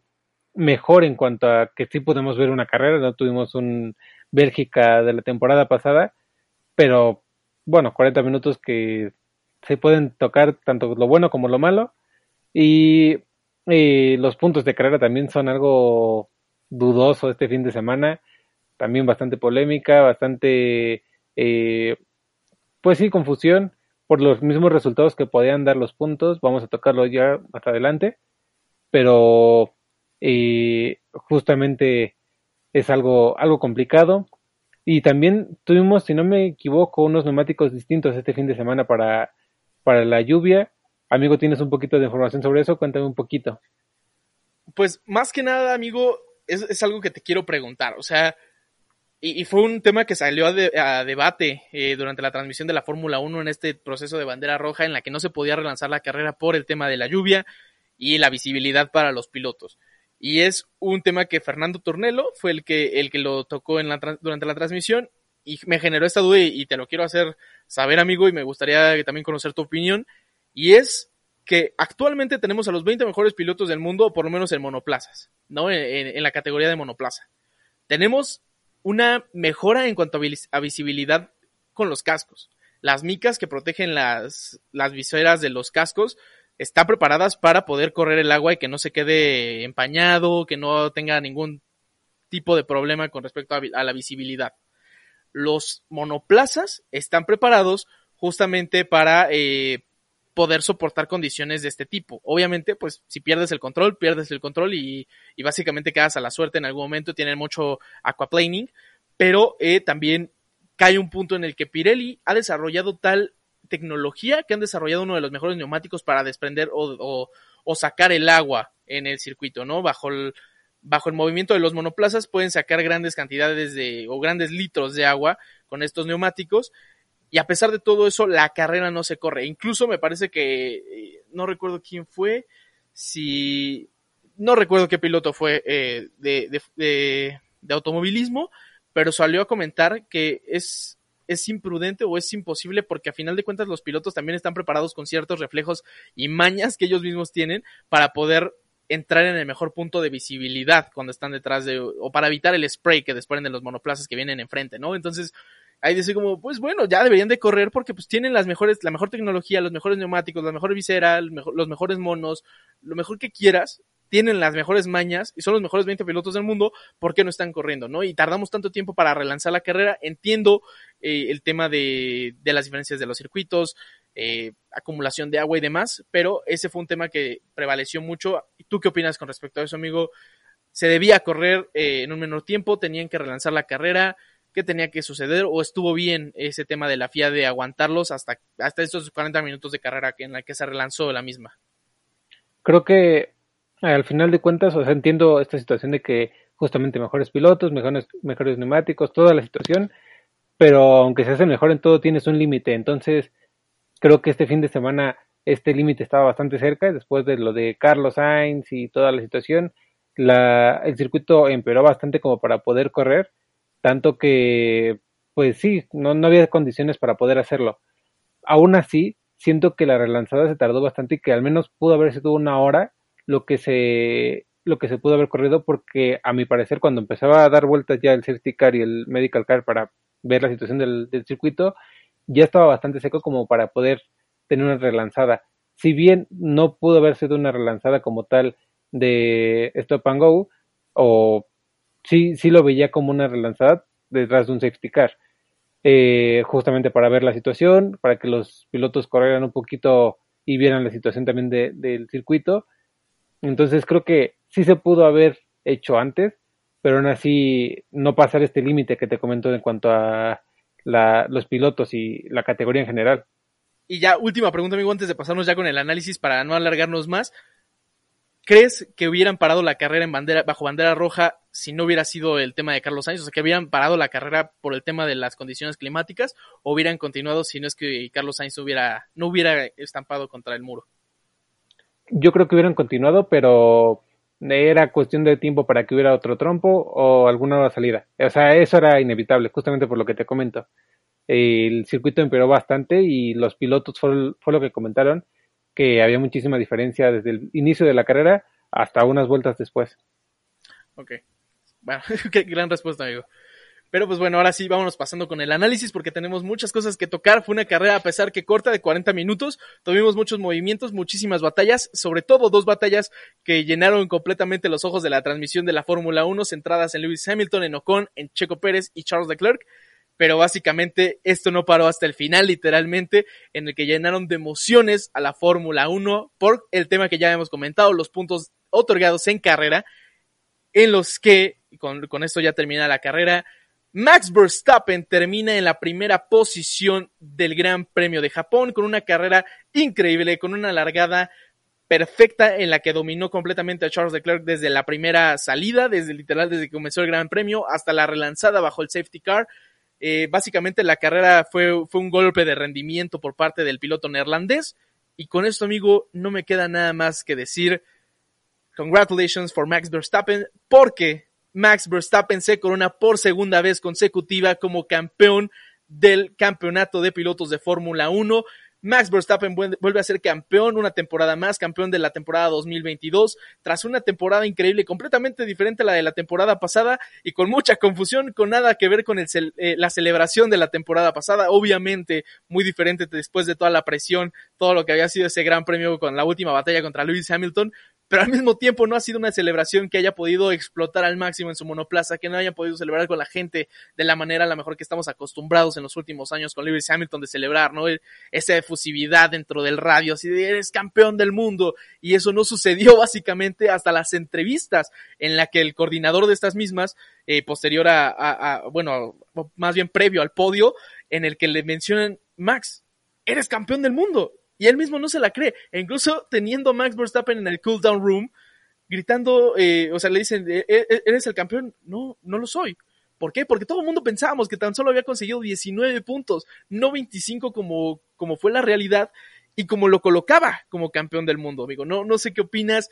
mejor en cuanto a que sí podemos ver una carrera, no tuvimos un Bélgica de la temporada pasada, pero bueno, 40 minutos que se pueden tocar tanto lo bueno como lo malo y y los puntos de carrera también son algo dudoso este fin de semana, también bastante polémica, bastante, eh, pues sí, confusión por los mismos resultados que podían dar los puntos, vamos a tocarlo ya más adelante, pero eh, justamente es algo, algo complicado. Y también tuvimos, si no me equivoco, unos neumáticos distintos este fin de semana para, para la lluvia Amigo, ¿tienes un poquito de información sobre eso? Cuéntame un poquito. Pues más que nada, amigo, es, algo que te quiero preguntar. O sea, y, fue un tema que salió a, de, a debate eh, durante la transmisión de la Fórmula 1 en este proceso de bandera roja en la que no se podía relanzar la carrera por el tema de la lluvia y la visibilidad para los pilotos. Y es un tema que Fernando Tornelo fue el que, el que lo tocó en la, durante la transmisión y me generó esta duda y, y te lo quiero hacer saber, amigo, y me gustaría también conocer tu opinión y es que actualmente tenemos a los 20 mejores pilotos del mundo, por lo menos en monoplazas, ¿no? En, la categoría de monoplaza. Tenemos una mejora en cuanto a visibilidad con los cascos. Las micas que protegen las, las viseras de los cascos están preparadas para poder correr el agua y que no se quede empañado, que no tenga ningún tipo de problema con respecto a, a la visibilidad. Los monoplazas están preparados justamente para eh, poder soportar condiciones de este tipo. Obviamente, pues si pierdes el control, pierdes el control y, básicamente quedas a la suerte en algún momento, tienen mucho aquaplaning, pero eh, también cae un punto en el que Pirelli ha desarrollado tal tecnología que han desarrollado uno de los mejores neumáticos para desprender o sacar el agua en el circuito, ¿no? Bajo el, bajo el movimiento de los monoplazas pueden sacar grandes cantidades de o grandes litros de agua con estos neumáticos y a pesar de todo eso la carrera no se corre. Incluso me parece que eh, no recuerdo quién fue, si no recuerdo qué piloto fue eh, de, de, de, automovilismo, pero salió a comentar que es es imprudente o es imposible porque a final de cuentas los pilotos también están preparados con ciertos reflejos y mañas que ellos mismos tienen para poder entrar en el mejor punto de visibilidad cuando están detrás de, o para evitar el spray que desprenden los monoplazas que vienen enfrente, ¿no? Entonces, ahí dice como, pues bueno, ya deberían de correr porque pues tienen las mejores, la mejor tecnología, los mejores neumáticos, la mejor visera, los mejores monos, lo mejor que quieras, tienen las mejores mañas y son los mejores 20 pilotos del mundo, ¿por qué no están corriendo, no? Y tardamos tanto tiempo para relanzar la carrera, entiendo eh, el tema de, de las diferencias de los circuitos, eh, acumulación de agua y demás, pero ese fue un tema que prevaleció mucho. ¿Tú qué opinas con respecto a eso, amigo? ¿Se debía correr eh, en un menor tiempo? ¿Tenían que relanzar la carrera? ¿Qué tenía que suceder? ¿O estuvo bien ese tema de la FIA de aguantarlos hasta, hasta estos 40 minutos de carrera en la que se relanzó la misma? Creo que al final de cuentas, o sea, entiendo esta situación de que justamente mejores pilotos, mejores, mejores neumáticos, toda la situación, pero aunque se hace mejor en todo, tienes un límite. Entonces, creo que este fin de semana este límite estaba bastante cerca, después de lo de Carlos Sainz y toda la situación, la, el circuito empeoró bastante como para poder correr, tanto que, pues sí, no, no había condiciones para poder hacerlo. Aún así, siento que la relanzada se tardó bastante y que al menos pudo haber sido una hora lo que se lo que se pudo haber corrido porque a mi parecer cuando empezaba a dar vueltas ya el safety car y el medical car para ver la situación del, del circuito ya estaba bastante seco como para poder tener una relanzada. Si bien no pudo haber sido una relanzada como tal de Stop and Go, o sí, sí lo veía como una relanzada detrás de un safety car. Eh, justamente para ver la situación, para que los pilotos corrieran un poquito y vieran la situación también de, del circuito. Entonces creo que sí se pudo haber hecho antes, pero aún así no pasar este límite que te comento en cuanto a la, los pilotos y la categoría en general. Y ya, última pregunta, amigo, antes de pasarnos ya con el análisis para no alargarnos más. ¿Crees que hubieran parado la carrera en bandera, bajo bandera roja si no hubiera sido el tema de Carlos Sainz? O sea, que hubieran parado la carrera por el tema de las condiciones climáticas o hubieran continuado si no es que Carlos Sainz hubiera, no hubiera estampado contra el muro. Yo creo que hubieran continuado, pero era cuestión de tiempo para que hubiera otro trompo o alguna nueva salida. O sea, eso era inevitable, justamente por lo que te comento. El circuito empeoró bastante y los pilotos fue, fue lo que comentaron, que había muchísima diferencia desde el inicio de la carrera hasta unas vueltas después. Ok. Bueno, qué gran respuesta, amigo. Pero pues bueno, ahora sí, vámonos pasando con el análisis porque tenemos muchas cosas que tocar. Fue una carrera, a pesar que corta, de 40 minutos. Tuvimos muchos movimientos, muchísimas batallas, sobre todo dos batallas que llenaron completamente los ojos de la transmisión de la Fórmula 1, centradas en Lewis Hamilton, en Ocon, en Checo Pérez y Charles Leclerc. Pero básicamente esto no paró hasta el final, literalmente, en el que llenaron de emociones a la Fórmula 1 por el tema que ya hemos comentado, los puntos otorgados en carrera, en los que, con, esto ya termina la carrera, Max Verstappen termina en la primera posición del Gran Premio de Japón con una carrera increíble, con una largada perfecta en la que dominó completamente a Charles Leclerc desde la primera salida, desde literal desde que comenzó el Gran Premio hasta la relanzada bajo el safety car. Eh, básicamente la carrera fue, fue un golpe de rendimiento por parte del piloto neerlandés y con esto amigo no me queda nada más que decir congratulations for Max Verstappen porque Max Verstappen se corona por segunda vez consecutiva como campeón del campeonato de pilotos de Fórmula 1. Max Verstappen vuelve a ser campeón una temporada más, campeón de la temporada 2022, tras una temporada increíble, completamente diferente a la de la temporada pasada y con mucha confusión, con nada que ver con el, eh, la celebración de la temporada pasada, obviamente muy diferente después de toda la presión, todo lo que había sido ese gran premio con la última batalla contra Lewis Hamilton, pero al mismo tiempo no ha sido una celebración que haya podido explotar al máximo en su monoplaza, que no haya podido celebrar con la gente de la manera a la mejor que estamos acostumbrados en los últimos años con Lewis Hamilton de celebrar, ¿no? Esa efusividad dentro del radio, así de eres campeón del mundo, y eso no sucedió básicamente hasta las entrevistas en la que el coordinador de estas mismas, eh, posterior a, a, a, bueno, más bien previo al podio, en el que le mencionan, Max, eres campeón del mundo, y él mismo no se la cree. E incluso teniendo a Max Verstappen en el cool down room, gritando, eh, o sea, le dicen, ¿E-, e-, ¿eres el campeón? No, no lo soy. ¿Por qué? Porque todo el mundo pensábamos que tan solo había conseguido 19 puntos, no 25 como, como fue la realidad y como lo colocaba como campeón del mundo, amigo. No, no sé qué opinas.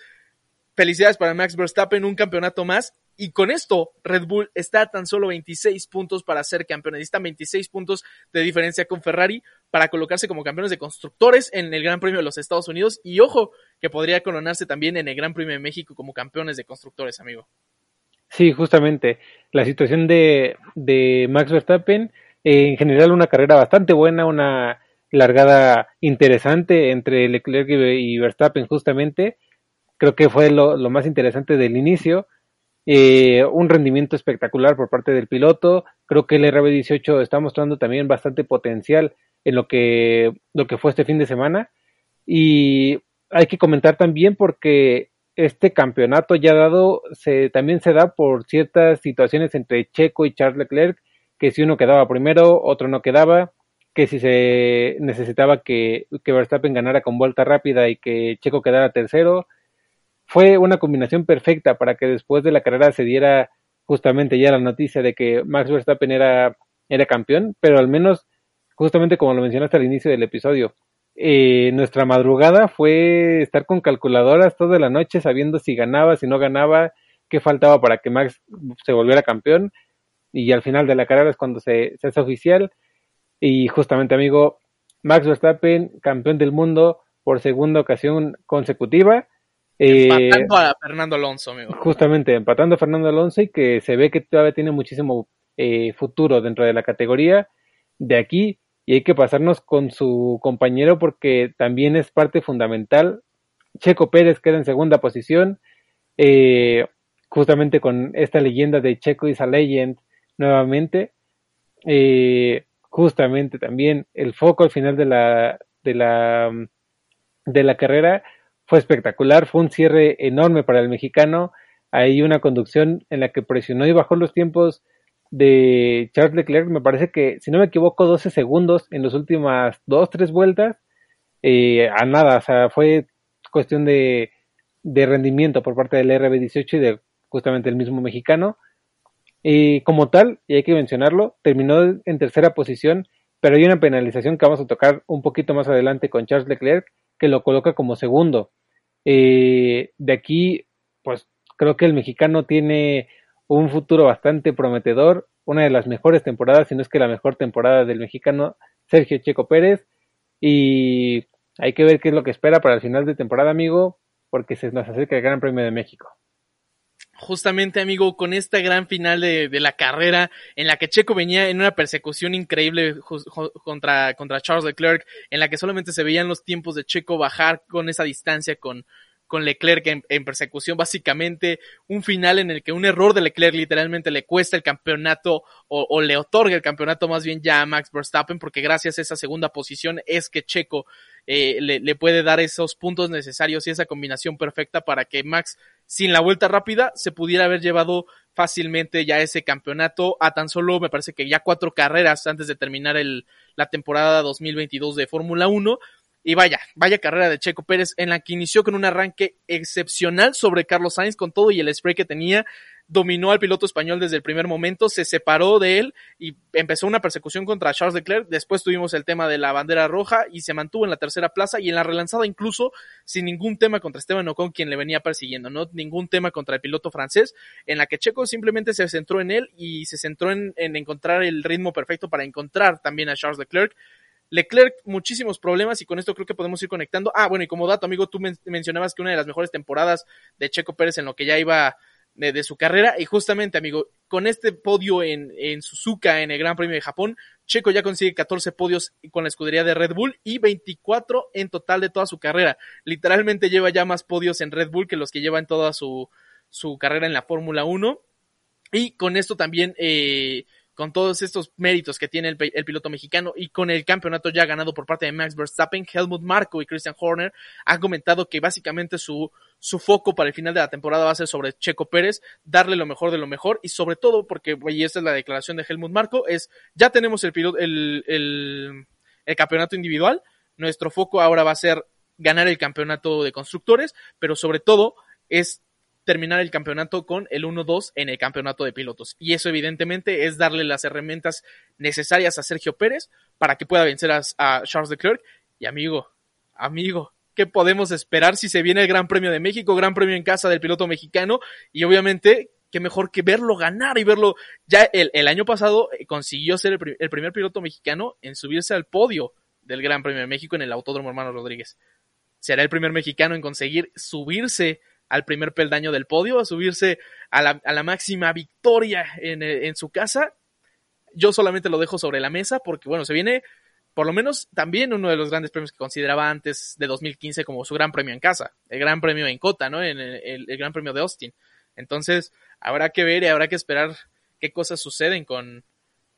Felicidades para Max Verstappen, un campeonato más. Y con esto, Red Bull está a tan solo 26 puntos para ser campeón. Necesitan 26 puntos de diferencia con Ferrari para colocarse como campeones de constructores en el Gran Premio de los Estados Unidos. Y ojo, que podría coronarse también en el Gran Premio de México como campeones de constructores, amigo. Sí, justamente. La situación de, de Max Verstappen, eh, en general una carrera bastante buena, una largada interesante entre Leclerc y Verstappen justamente. Creo que fue lo, lo más interesante del inicio eh, un rendimiento espectacular por parte del piloto. Creo que el RB18 está mostrando también bastante potencial en lo que, lo que fue este fin de semana. Y hay que comentar también porque este campeonato ya dado se, también se da por ciertas situaciones entre Checo y Charles Leclerc, que si uno quedaba primero, otro no quedaba, que si se necesitaba que, que Verstappen ganara con vuelta rápida y que Checo quedara tercero, fue una combinación perfecta para que después de la carrera se diera justamente ya la noticia de que Max Verstappen era, era campeón, pero al menos, justamente como lo mencionaste al inicio del episodio, eh, nuestra madrugada fue estar con calculadoras toda la noche sabiendo si ganaba, si no ganaba, qué faltaba para que Max se volviera campeón. Y al final de la carrera es cuando se, se hace oficial. Y justamente, amigo, Max Verstappen, campeón del mundo por segunda ocasión consecutiva. Empatando eh, a Fernando Alonso, amigo. Justamente, empatando a Fernando Alonso y que se ve que todavía tiene muchísimo eh, futuro dentro de la categoría de aquí y hay que pasarnos con su compañero porque también es parte fundamental. Checo Pérez queda en segunda posición, eh, justamente con esta leyenda de Checo is a legend nuevamente. Eh, justamente también el foco al final de la, de la, de la carrera fue espectacular, fue un cierre enorme para el mexicano. Hay una conducción en la que presionó y bajó los tiempos de Charles Leclerc. Me parece que, si no me equivoco, 12 segundos en las últimas dos, tres vueltas. Eh, a nada, o sea, fue cuestión de, rendimiento por parte del RB18 y de justamente el mismo mexicano. Y como tal, y hay que mencionarlo, terminó en tercera posición, pero hay una penalización que vamos a tocar un poquito más adelante con Charles Leclerc, que lo coloca como segundo. Eh, de aquí, pues creo que el mexicano tiene un futuro bastante prometedor, una de las mejores temporadas, si no es que la mejor temporada del mexicano Sergio Checo Pérez. Y hay que ver qué es lo que espera para el final de temporada, amigo, porque se nos acerca el Gran Premio de México justamente amigo con esta gran final de, de, la carrera en la que Checo venía en una persecución increíble contra, contra Charles Leclerc, en la que solamente se veían los tiempos de Checo bajar con esa distancia con, con Leclerc en, persecución, básicamente un final en el que un error de Leclerc literalmente le cuesta el campeonato o, o, le otorga el campeonato más bien ya a Max Verstappen, porque gracias a esa segunda posición es que Checo eh, le, puede dar esos puntos necesarios y esa combinación perfecta para que Max, sin la vuelta rápida, se pudiera haber llevado fácilmente ya ese campeonato a tan solo, me parece que ya cuatro carreras antes de terminar el, la temporada 2022 de Fórmula 1 y vaya, vaya carrera de Checo Pérez en la que inició con un arranque excepcional sobre Carlos Sainz con todo y el spray que tenía. Dominó al piloto español desde el primer momento, se separó de él y empezó una persecución contra Charles Leclerc. Después tuvimos el tema de la bandera roja y se mantuvo en la tercera plaza y en la relanzada incluso sin ningún tema contra Esteban Ocon quien le venía persiguiendo, no ningún tema contra el piloto francés, en la que Checo simplemente se centró en él y se centró en, en encontrar el ritmo perfecto para encontrar también a Charles Leclerc Leclerc, muchísimos problemas y con esto creo que podemos ir conectando. Ah, bueno, y como dato, amigo, tú men mencionabas que una de las mejores temporadas de Checo Pérez en lo que ya iba de, su carrera. Y justamente, amigo, con este podio en, en Suzuka en el Gran Premio de Japón, Checo ya consigue 14 podios con la escudería de Red Bull y 24 en total de toda su carrera. Literalmente lleva ya más podios en Red Bull que los que lleva en toda su, su carrera en la Fórmula 1. Y con esto también eh, con todos estos méritos que tiene el, piloto mexicano y con el campeonato ya ganado por parte de Max Verstappen, Helmut Marko y Christian Horner han comentado que básicamente su, su foco para el final de la temporada va a ser sobre Checo Pérez, darle lo mejor de lo mejor y sobre todo porque, y esta es la declaración de Helmut Marko, es ya tenemos el, piloto, el, el, el campeonato individual, nuestro foco ahora va a ser ganar el campeonato de constructores, pero sobre todo es terminar el campeonato con el 1-2 en el campeonato de pilotos. Y eso evidentemente es darle las herramientas necesarias a Sergio Pérez para que pueda vencer a, Charles Leclerc. Y amigo, amigo, ¿qué podemos esperar si se viene el Gran Premio de México, Gran Premio en casa del piloto mexicano? Y obviamente, qué mejor que verlo ganar y verlo. Ya el, año pasado eh, consiguió ser el, el primer piloto mexicano en subirse al podio del Gran Premio de México en el Autódromo Hermano Rodríguez. Será el primer mexicano en conseguir subirse al primer peldaño del podio, a subirse a la, máxima victoria en, en, su casa. Yo solamente lo dejo sobre la mesa porque, bueno, se viene por lo menos también uno de los grandes premios que consideraba antes de 2015 como su gran premio en casa, el gran premio en Cota, ¿no? En el, el gran premio de Austin. Entonces, habrá que ver y habrá que esperar qué cosas suceden con,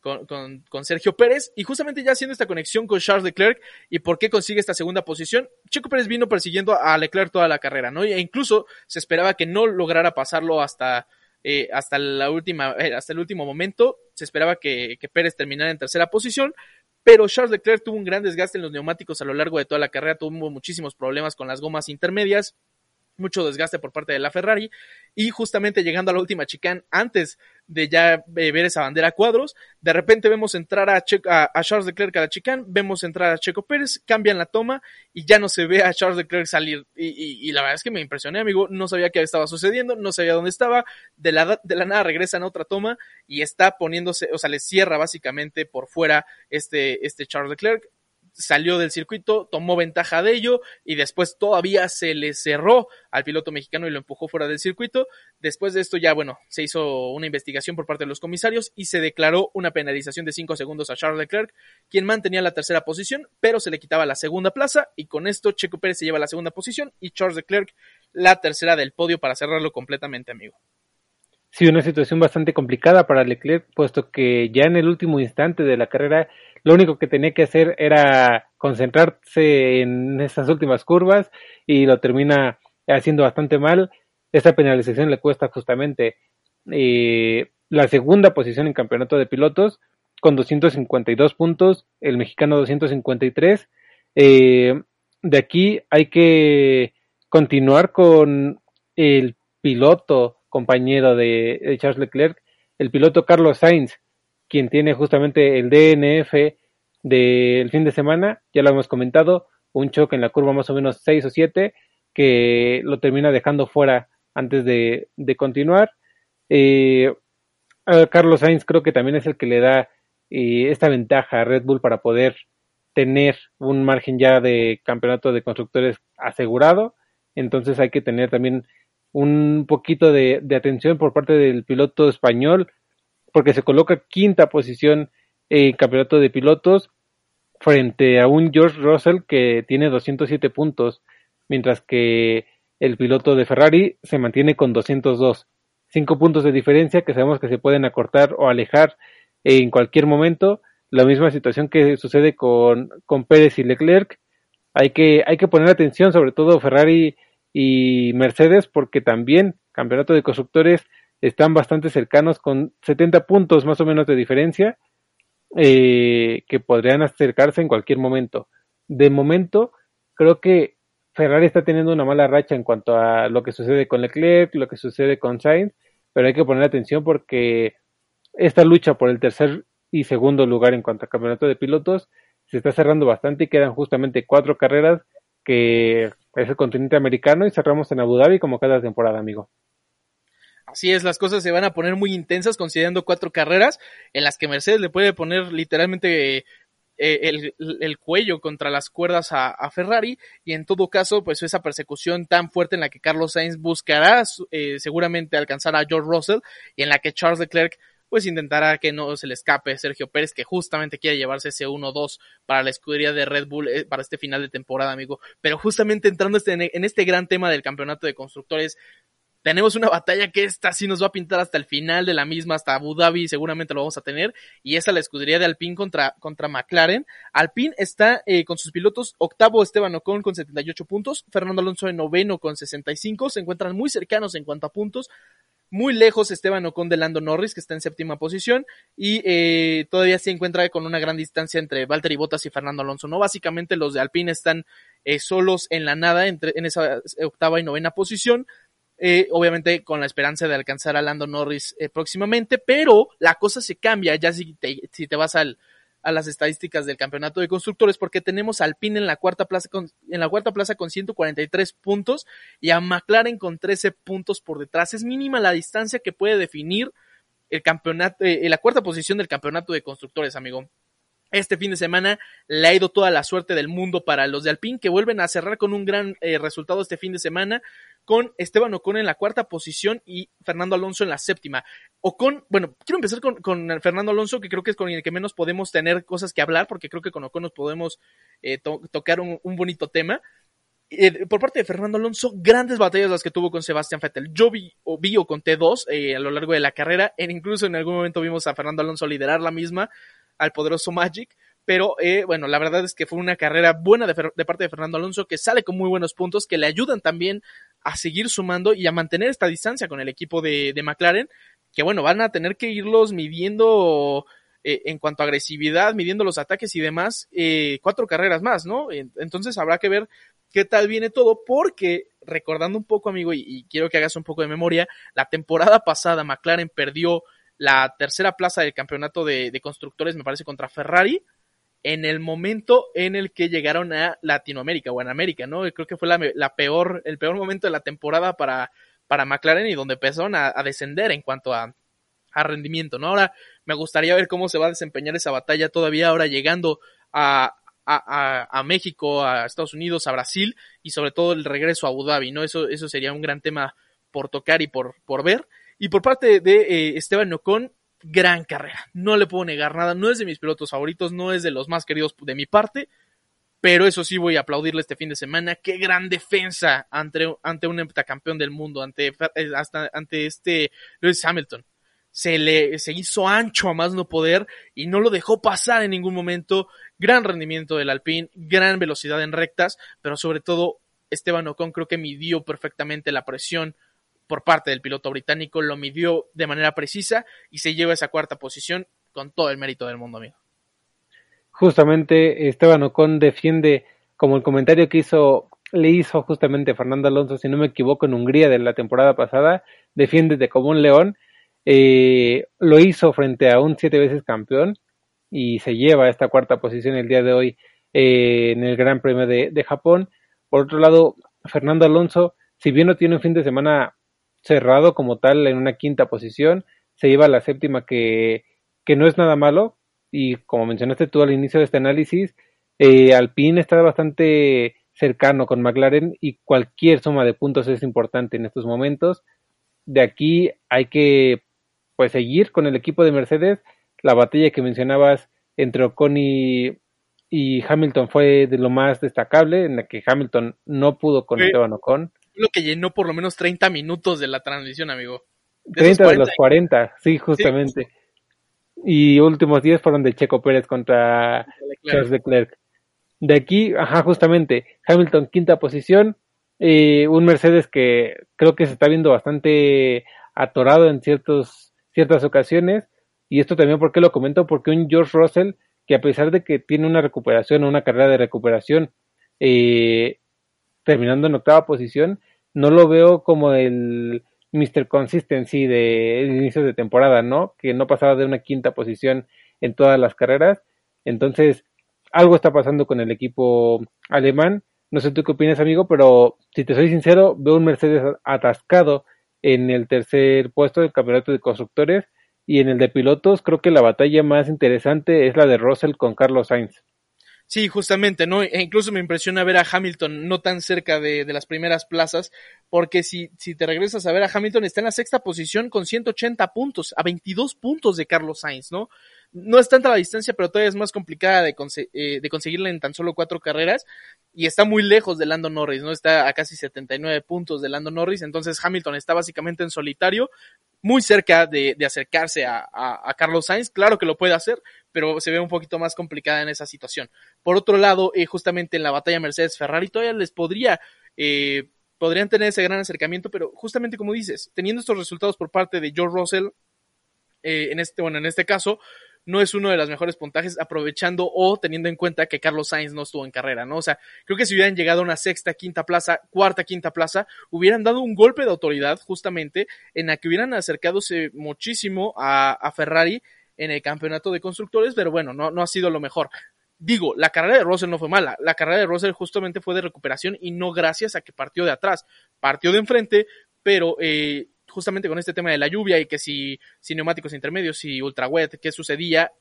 con, con, Sergio Pérez y justamente ya haciendo esta conexión con Charles Leclerc y por qué consigue esta segunda posición. Checo Pérez vino persiguiendo a Leclerc toda la carrera, ¿no? E incluso se esperaba que no lograra pasarlo hasta, eh, hasta, la última, eh, hasta el último momento. Se esperaba que Pérez terminara en tercera posición, pero Charles Leclerc tuvo un gran desgaste en los neumáticos a lo largo de toda la carrera, tuvo muchísimos problemas con las gomas intermedias mucho desgaste por parte de la Ferrari. Y justamente llegando a la última chicane antes de ya eh, ver esa bandera a cuadros, de repente vemos entrar a, a, Charles Leclerc a la chicane, vemos entrar a Checo Pérez, cambian la toma y ya no se ve a Charles Leclerc salir. Y, la verdad es que me impresioné amigo, no sabía qué estaba sucediendo, no sabía dónde estaba, de la, de la nada regresan a otra toma y está poniéndose, o sea, le cierra básicamente por fuera este, este Charles Leclerc, salió del circuito, tomó ventaja de ello y después todavía se le cerró al piloto mexicano y lo empujó fuera del circuito. Después de esto ya, bueno, se hizo una investigación por parte de los comisarios y se declaró una penalización de 5 segundos a Charles Leclerc, quien mantenía la tercera posición, pero se le quitaba la segunda plaza y con esto Checo Pérez se lleva la segunda posición y Charles Leclerc la tercera del podio para cerrarlo completamente, amigo. Sí, una situación bastante complicada para Leclerc, puesto que ya en el último instante de la carrera lo único que tenía que hacer era concentrarse en estas últimas curvas y lo termina haciendo bastante mal. Esta penalización le cuesta justamente eh, la segunda posición en campeonato de pilotos con 252 puntos, el mexicano 253. Eh, de aquí hay que continuar con el piloto compañero de Charles Leclerc, el piloto Carlos Sainz, quien tiene justamente el DNF del fin de semana, ya lo hemos comentado, un choque en la curva más o menos 6 o 7 que lo termina dejando fuera antes de, continuar. Eh, Carlos Sainz creo que también es el que le da eh, esta ventaja a Red Bull para poder tener un margen ya de campeonato de constructores asegurado. Entonces hay que tener también un poquito de atención por parte del piloto español porque se coloca quinta posición en campeonato de pilotos frente a un George Russell que tiene 207 puntos, mientras que el piloto de Ferrari se mantiene con 202. Cinco puntos de diferencia que sabemos que se pueden acortar o alejar en cualquier momento. La misma situación que sucede con, con Pérez y Leclerc. Hay que, hay que poner atención, sobre todo Ferrari y Mercedes, porque también campeonato de constructores están bastante cercanos con 70 puntos más o menos de diferencia eh, que podrían acercarse en cualquier momento. De momento, creo que Ferrari está teniendo una mala racha en cuanto a lo que sucede con Leclerc, lo que sucede con Sainz, pero hay que poner atención porque esta lucha por el tercer y segundo lugar en cuanto a campeonato de pilotos se está cerrando bastante y quedan justamente cuatro carreras que es el continente americano y cerramos en Abu Dhabi como cada temporada, amigo. Así es, las cosas se van a poner muy intensas considerando cuatro carreras en las que Mercedes le puede poner literalmente el, el, cuello contra las cuerdas a, a, Ferrari y en todo caso pues esa persecución tan fuerte en la que Carlos Sainz buscará eh, seguramente alcanzar a George Russell y en la que Charles Leclerc pues intentará que no se le escape Sergio Pérez, que justamente quiere llevarse ese 1-2 para la escudería de Red Bull eh, para este final de temporada, amigo. Pero justamente entrando este, en este gran tema del campeonato de constructores, tenemos una batalla que esta sí nos va a pintar hasta el final de la misma, hasta Abu Dhabi, seguramente lo vamos a tener, y esa la escudería de Alpine contra, contra McLaren. Alpine está eh, con sus pilotos, octavo Esteban Ocon con 78 puntos, Fernando Alonso en noveno con 65, se encuentran muy cercanos en cuanto a puntos, muy lejos Esteban Ocon de Lando Norris, que está en séptima posición, y eh, todavía se encuentra con una gran distancia entre Valtteri Bottas y Fernando Alonso. No, básicamente los de Alpine están eh, solos en la nada entre, en esa octava y novena posición. Eh, obviamente con la esperanza de alcanzar a Lando Norris próximamente, pero la cosa se cambia ya si si te vas al, a las estadísticas del campeonato de constructores porque tenemos al Alpine en la cuarta plaza con, en la cuarta plaza con 143 puntos y a McLaren con 13 puntos por detrás. Es mínima la distancia que puede definir el campeonato, eh, la cuarta posición del campeonato de constructores, amigo. Este fin de semana le ha ido toda la suerte del mundo para los de Alpine, que vuelven a cerrar con un gran eh, resultado este fin de semana, con Esteban Ocon en la cuarta posición y Fernando Alonso en la séptima. Ocon, bueno, quiero empezar con, Fernando Alonso, que creo que es con el que menos podemos tener cosas que hablar, porque creo que con Ocon nos podemos eh, tocar un, bonito tema. Eh, por parte de Fernando Alonso, grandes batallas las que tuvo con Sebastián Vettel. Yo vi o, vi o conté dos a lo largo de la carrera, e incluso en algún momento vimos a Fernando Alonso liderar la misma al poderoso Magic. Pero eh, bueno, la verdad es que fue una carrera buena de, parte de Fernando Alonso que sale con muy buenos puntos que le ayudan también a seguir sumando y a mantener esta distancia con el equipo de, McLaren, que bueno, van a tener que irlos midiendo eh, en cuanto a agresividad, midiendo los ataques y demás, eh, cuatro carreras más, ¿no? Entonces habrá que ver qué tal viene todo, porque recordando un poco, amigo, y quiero que hagas un poco de memoria, la temporada pasada McLaren perdió la tercera plaza del campeonato de, constructores, me parece, contra Ferrari, en el momento en el que llegaron a Latinoamérica o en América, ¿no? Creo que fue la, peor, el peor momento de la temporada para, para McLaren y donde empezaron a, descender en cuanto a, a, rendimiento, ¿no? Ahora me gustaría ver cómo se va a desempeñar esa batalla todavía ahora llegando a, a, a, México, a Estados Unidos, a Brasil y sobre todo el regreso a Abu Dhabi, ¿no? Eso, eso sería un gran tema por tocar y por, por ver. Y por parte de eh, Esteban Ocon, gran carrera. No le puedo negar nada. No es de mis pilotos favoritos, no es de los más queridos de mi parte. Pero eso sí voy a aplaudirle este fin de semana. Qué gran defensa ante, ante un heptacampeón del mundo, ante, eh, hasta, ante este Lewis Hamilton. Se le se hizo ancho a más no poder y no lo dejó pasar en ningún momento. Gran rendimiento del Alpine, gran velocidad en rectas, pero sobre todo Esteban Ocon creo que midió perfectamente la presión por parte del piloto británico, lo midió de manera precisa y se lleva esa cuarta posición con todo el mérito del mundo, amigo. Justamente Esteban Ocon defiende, como el comentario que hizo, le hizo justamente Fernando Alonso, si no me equivoco, en Hungría de la temporada pasada, defiende como un león, eh, lo hizo frente a un siete veces campeón y se lleva esta cuarta posición el día de hoy eh, en el Gran Premio de, Japón. Por otro lado, Fernando Alonso, si bien no tiene un fin de semana cerrado como tal en una quinta posición, se lleva a la séptima que, que no es nada malo y como mencionaste tú al inicio de este análisis, eh, Alpine está bastante cercano con McLaren y cualquier suma de puntos es importante en estos momentos. De aquí hay que pues seguir con el equipo de Mercedes. La batalla que mencionabas entre Ocon y, Hamilton fue de lo más destacable, en la que Hamilton no pudo con Esteban Ocon lo que llenó por lo menos 30 minutos de la transmisión, amigo. 30 de los 40, sí, justamente. Y últimos 10 fueron de Checo Pérez contra Charles Leclerc. De aquí, ajá, justamente, Hamilton quinta posición, eh, un Mercedes que creo que se está viendo bastante atorado en ciertos, ciertas ocasiones. Y esto también, ¿por qué lo comento? Porque un George Russell que a pesar de que tiene una recuperación, una carrera de recuperación, eh, terminando en octava posición, no lo veo como el Mr. Consistency de inicio de temporada, ¿no? Que no pasaba de una quinta posición en todas las carreras. Entonces, algo está pasando con el equipo alemán. No sé tú qué opinas, amigo, pero si te soy sincero, veo un Mercedes atascado en el tercer puesto del campeonato de constructores Y en el de pilotos, creo que la batalla más interesante es la de Russell con Carlos Sainz. Sí, justamente, ¿no? E incluso me impresiona ver a Hamilton no tan cerca de, de, las primeras plazas, porque si, si te regresas a ver a Hamilton, está en la sexta posición con 180 puntos, a 22 puntos de Carlos Sainz, ¿no? No es tanta la distancia, pero todavía es más complicada de, eh, de conseguirla en tan solo cuatro carreras, y está muy lejos de Lando Norris, ¿no? Está a casi 79 puntos de Lando Norris, entonces Hamilton está básicamente en solitario, muy cerca de, acercarse a, Carlos Sainz. Claro que lo puede hacer, pero se ve un poquito más complicada en esa situación. Por otro lado, eh, justamente en la batalla Mercedes-Ferrari todavía les podría, eh, podrían tener ese gran acercamiento, pero justamente como dices, teniendo estos resultados por parte de George Russell, eh, en este, bueno, en este caso, no es uno de los mejores puntajes, aprovechando o teniendo en cuenta que Carlos Sainz no estuvo en carrera, ¿no? O sea, creo que si hubieran llegado a una sexta, quinta plaza, cuarta, quinta plaza, hubieran dado un golpe de autoridad justamente en la que hubieran acercadose muchísimo a, a Ferrari en el campeonato de constructores, pero bueno, no, no ha sido lo mejor. Digo, la carrera de Russell no fue mala, la carrera de Russell justamente fue de recuperación y no gracias a que partió de atrás, partió de enfrente, pero eh, justamente con este tema de la lluvia y que si, si neumáticos intermedios y ultra wet, qué sucedía,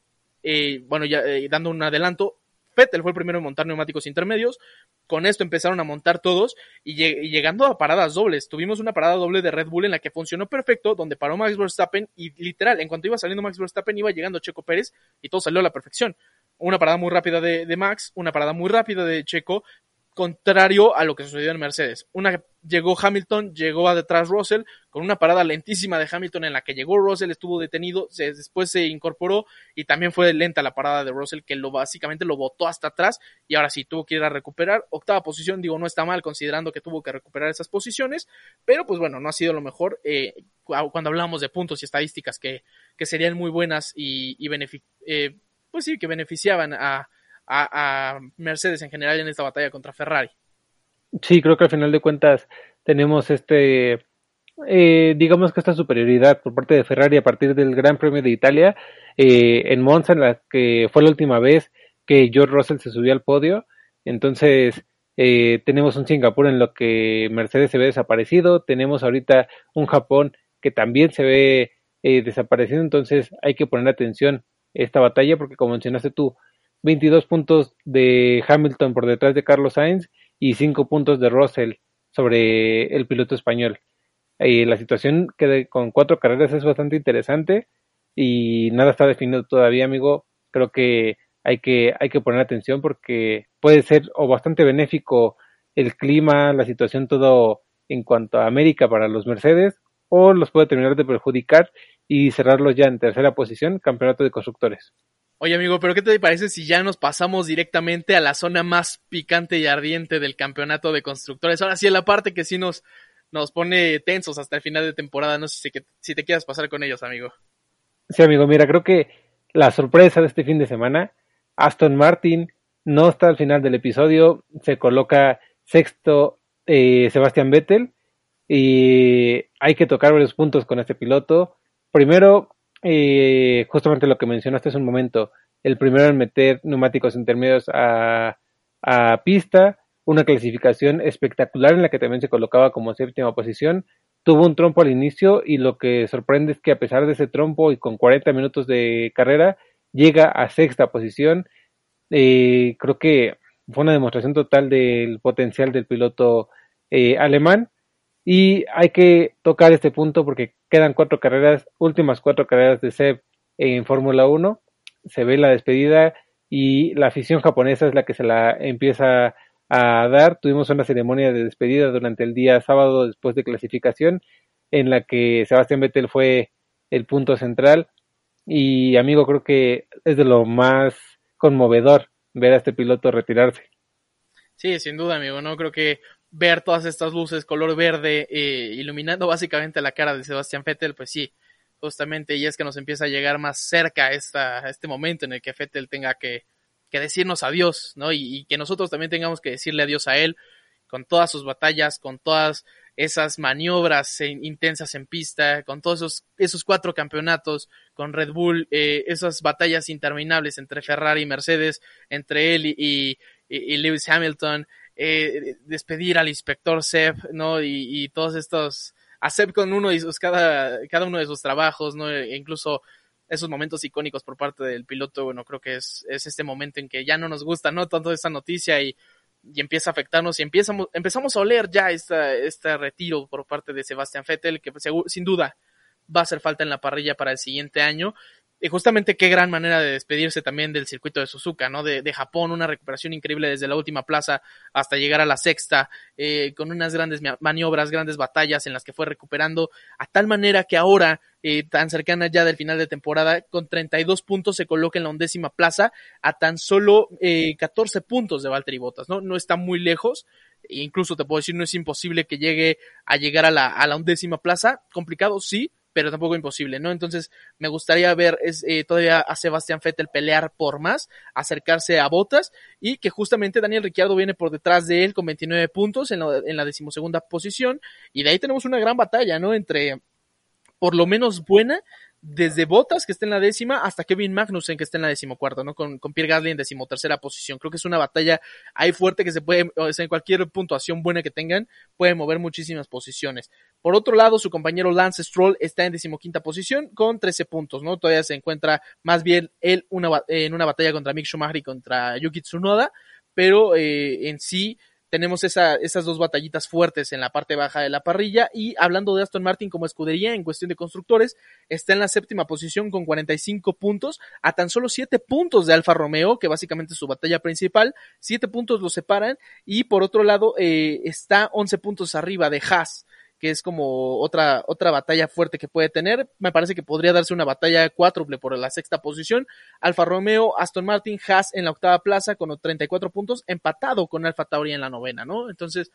eh, bueno, ya eh, dando un adelanto, Vettel fue el primero en montar neumáticos intermedios, con esto empezaron a montar todos y, y, llegando a paradas dobles, tuvimos una parada doble de Red Bull en la que funcionó perfecto, donde paró Max Verstappen y literal, en cuanto iba saliendo Max Verstappen iba llegando Checo Pérez y todo salió a la perfección. Una parada muy rápida de, de Max, una parada muy rápida de Checo, contrario a lo que sucedió en Mercedes. Una llegó Hamilton, llegó a detrás Russell, con una parada lentísima de Hamilton en la que llegó Russell, estuvo detenido, después se incorporó y también fue lenta la parada de Russell que lo básicamente lo botó hasta atrás y ahora sí tuvo que ir a recuperar. Octava posición, digo, no está mal considerando que tuvo que recuperar esas posiciones, pero pues bueno, no ha sido lo mejor eh, cuando hablamos de puntos y estadísticas que, que serían muy buenas y, y eh, pues sí, que beneficiaban a, a, Mercedes en general en esta batalla contra Ferrari. Sí, creo que al final de cuentas tenemos este, eh, digamos que esta superioridad por parte de Ferrari a partir del Gran Premio de Italia eh, en Monza, en la que fue la última vez que George Russell se subió al podio. Entonces, eh, tenemos un Singapur en lo que Mercedes se ve desaparecido, tenemos ahorita un Japón que también se ve eh, desaparecido, entonces hay que poner atención a esta batalla porque como mencionaste tú, 22 puntos de Hamilton por detrás de Carlos Sainz y 5 puntos de Russell sobre el piloto español. Y la situación que de, con cuatro carreras es bastante interesante y nada está definido todavía, amigo. Creo que hay que, hay que poner atención porque puede ser o bastante benéfico el clima, la situación, todo en cuanto a América para los Mercedes, o los puede terminar de perjudicar y cerrarlos ya en tercera posición, campeonato de constructores. Oye amigo, pero ¿qué te parece si ya nos pasamos directamente a la zona más picante y ardiente del campeonato de constructores? Ahora sí, la parte que sí nos, nos pone tensos hasta el final de temporada. No sé si, si te quieras pasar con ellos, amigo. Sí, amigo, mira, creo que la sorpresa de este fin de semana, Aston Martin no está al final del episodio, se coloca sexto eh, Sebastián Vettel y hay que tocar varios puntos con este piloto. Primero, eh, justamente lo que mencionaste hace un momento, el primero en meter neumáticos intermedios a, a pista, una clasificación espectacular en la que también se colocaba como séptima posición, tuvo un trompo al inicio y lo que sorprende es que a pesar de ese trompo y con 40 minutos de carrera, llega a sexta posición. Eh, creo que fue una demostración total del potencial del piloto eh, alemán y hay que tocar este punto porque quedan cuatro carreras, últimas cuatro carreras de Seb en Fórmula 1. Se ve la despedida y la afición japonesa es la que se la empieza a dar. Tuvimos una ceremonia de despedida durante el día sábado después de clasificación en la que Sebastián Vettel fue el punto central y amigo creo que es de lo más conmovedor ver a este piloto retirarse. Sí, sin duda, amigo, no creo que ver todas estas luces color verde eh, iluminando básicamente la cara de Sebastián Vettel, pues sí, justamente, y es que nos empieza a llegar más cerca esta, este momento en el que Vettel tenga que, que decirnos adiós, ¿no? Y, que nosotros también tengamos que decirle adiós a él, con todas sus batallas, con todas esas maniobras en, intensas en pista, con todos esos, esos cuatro campeonatos, con Red Bull, eh, esas batallas interminables entre Ferrari y Mercedes, entre él y, y Lewis Hamilton, eh, despedir al inspector Seb, ¿no? Y, y, todos estos a con uno de sus, cada, cada uno de sus trabajos, ¿no? E incluso esos momentos icónicos por parte del piloto, bueno, creo que es, es este momento en que ya no nos gusta, ¿no? Tanto esta noticia y, y empieza a afectarnos y empezamos, empezamos a oler ya esta, este retiro por parte de Sebastián Vettel, que sin duda va a hacer falta en la parrilla para el siguiente año y justamente qué gran manera de despedirse también del circuito de Suzuka, ¿no? De, de Japón, una recuperación increíble desde la última plaza hasta llegar a la sexta, eh, con unas grandes maniobras, grandes batallas en las que fue recuperando, a tal manera que ahora, eh, tan cercana ya del final de temporada, con 32 puntos se coloca en la undécima plaza, a tan solo eh, 14 puntos de Valtteri Bottas, ¿no? No está muy lejos, e incluso te puedo decir, no es imposible que llegue a llegar a la, a la undécima plaza, complicado, sí, pero tampoco imposible, ¿no? Entonces me gustaría ver eh, todavía a Sebastián Vettel pelear por más, acercarse a Botas y que justamente Daniel Ricciardo viene por detrás de él con 29 puntos en en la decimosegunda posición y de ahí tenemos una gran batalla, ¿no? Entre por lo menos buena desde Botas, que está en la décima, hasta Kevin Magnussen, que está en la decimocuarta, ¿no? Con, con Pierre Gasly en decimotercera posición. Creo que es una batalla ahí fuerte que se puede, o sea, en cualquier puntuación buena que tengan, puede mover muchísimas posiciones. Por otro lado, su compañero Lance Stroll está en decimoquinta posición con 13 puntos, ¿no? Todavía se encuentra más bien él en una batalla contra Mick Schumacher y contra Yuki Tsunoda, pero eh, en sí tenemos esa, esas dos batallitas fuertes en la parte baja de la parrilla. Y hablando de Aston Martin como escudería en cuestión de constructores, está en la séptima posición con 45 puntos, a tan solo 7 puntos de Alfa Romeo, que básicamente es su batalla principal, 7 puntos lo separan y por otro lado eh, está 11 puntos arriba de Haas que es como otra, otra batalla fuerte que puede tener. Me parece que podría darse una batalla cuádruple por la sexta posición. Alfa Romeo, Aston Martin, Haas en la octava plaza con 34 puntos, empatado con Alfa Tauri en la novena, ¿no? Entonces,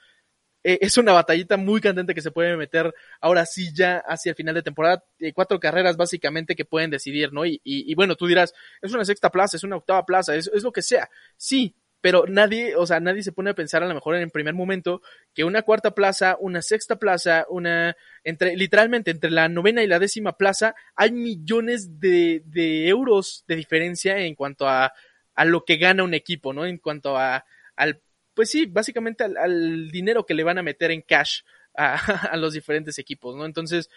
eh, es una batallita muy candente que se puede meter ahora sí ya hacia el final de temporada. Eh, cuatro carreras básicamente que pueden decidir, ¿no? Y, y, bueno, tú dirás, es una sexta plaza, es una octava plaza, es, es lo que sea. Sí, pero nadie, o sea, nadie se pone a pensar a lo mejor en el primer momento que una cuarta plaza, una sexta plaza, una, entre, literalmente entre la novena y la décima plaza, hay millones de, de euros de diferencia en cuanto a, a lo que gana un equipo, ¿no? En cuanto a, al, pues sí, básicamente al, al dinero que le van a meter en cash a, a, los diferentes equipos, ¿no? Entonces,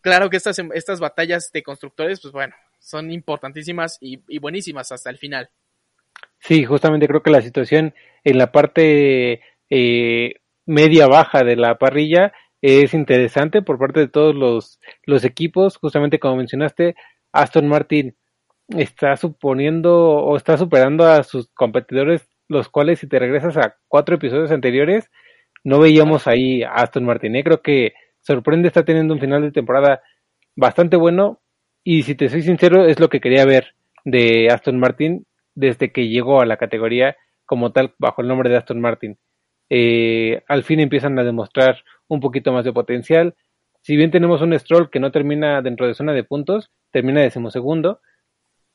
claro que estas, estas batallas de constructores, pues bueno, son importantísimas y, y buenísimas hasta el final. Sí, justamente creo que la situación en la parte eh, media-baja de la parrilla es interesante por parte de todos los, los equipos. Justamente como mencionaste, Aston Martin está suponiendo o está superando a sus competidores, los cuales si te regresas a cuatro episodios anteriores, no veíamos ahí a Aston Martin. ¿eh? Creo que sorprende, está teniendo un final de temporada bastante bueno y si te soy sincero es lo que quería ver de Aston Martin desde que llegó a la categoría como tal bajo el nombre de Aston Martin. Eh, al fin empiezan a demostrar un poquito más de potencial. Si bien tenemos un Stroll que no termina dentro de zona de puntos, termina decimosegundo.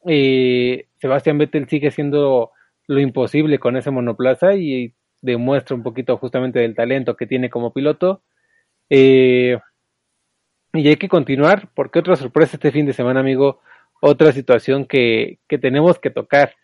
Eh, Sebastián Vettel sigue haciendo lo imposible con ese monoplaza y demuestra un poquito justamente del talento que tiene como piloto. Eh, y hay que continuar, porque otra sorpresa este fin de semana, amigo, otra situación que, que tenemos que tocar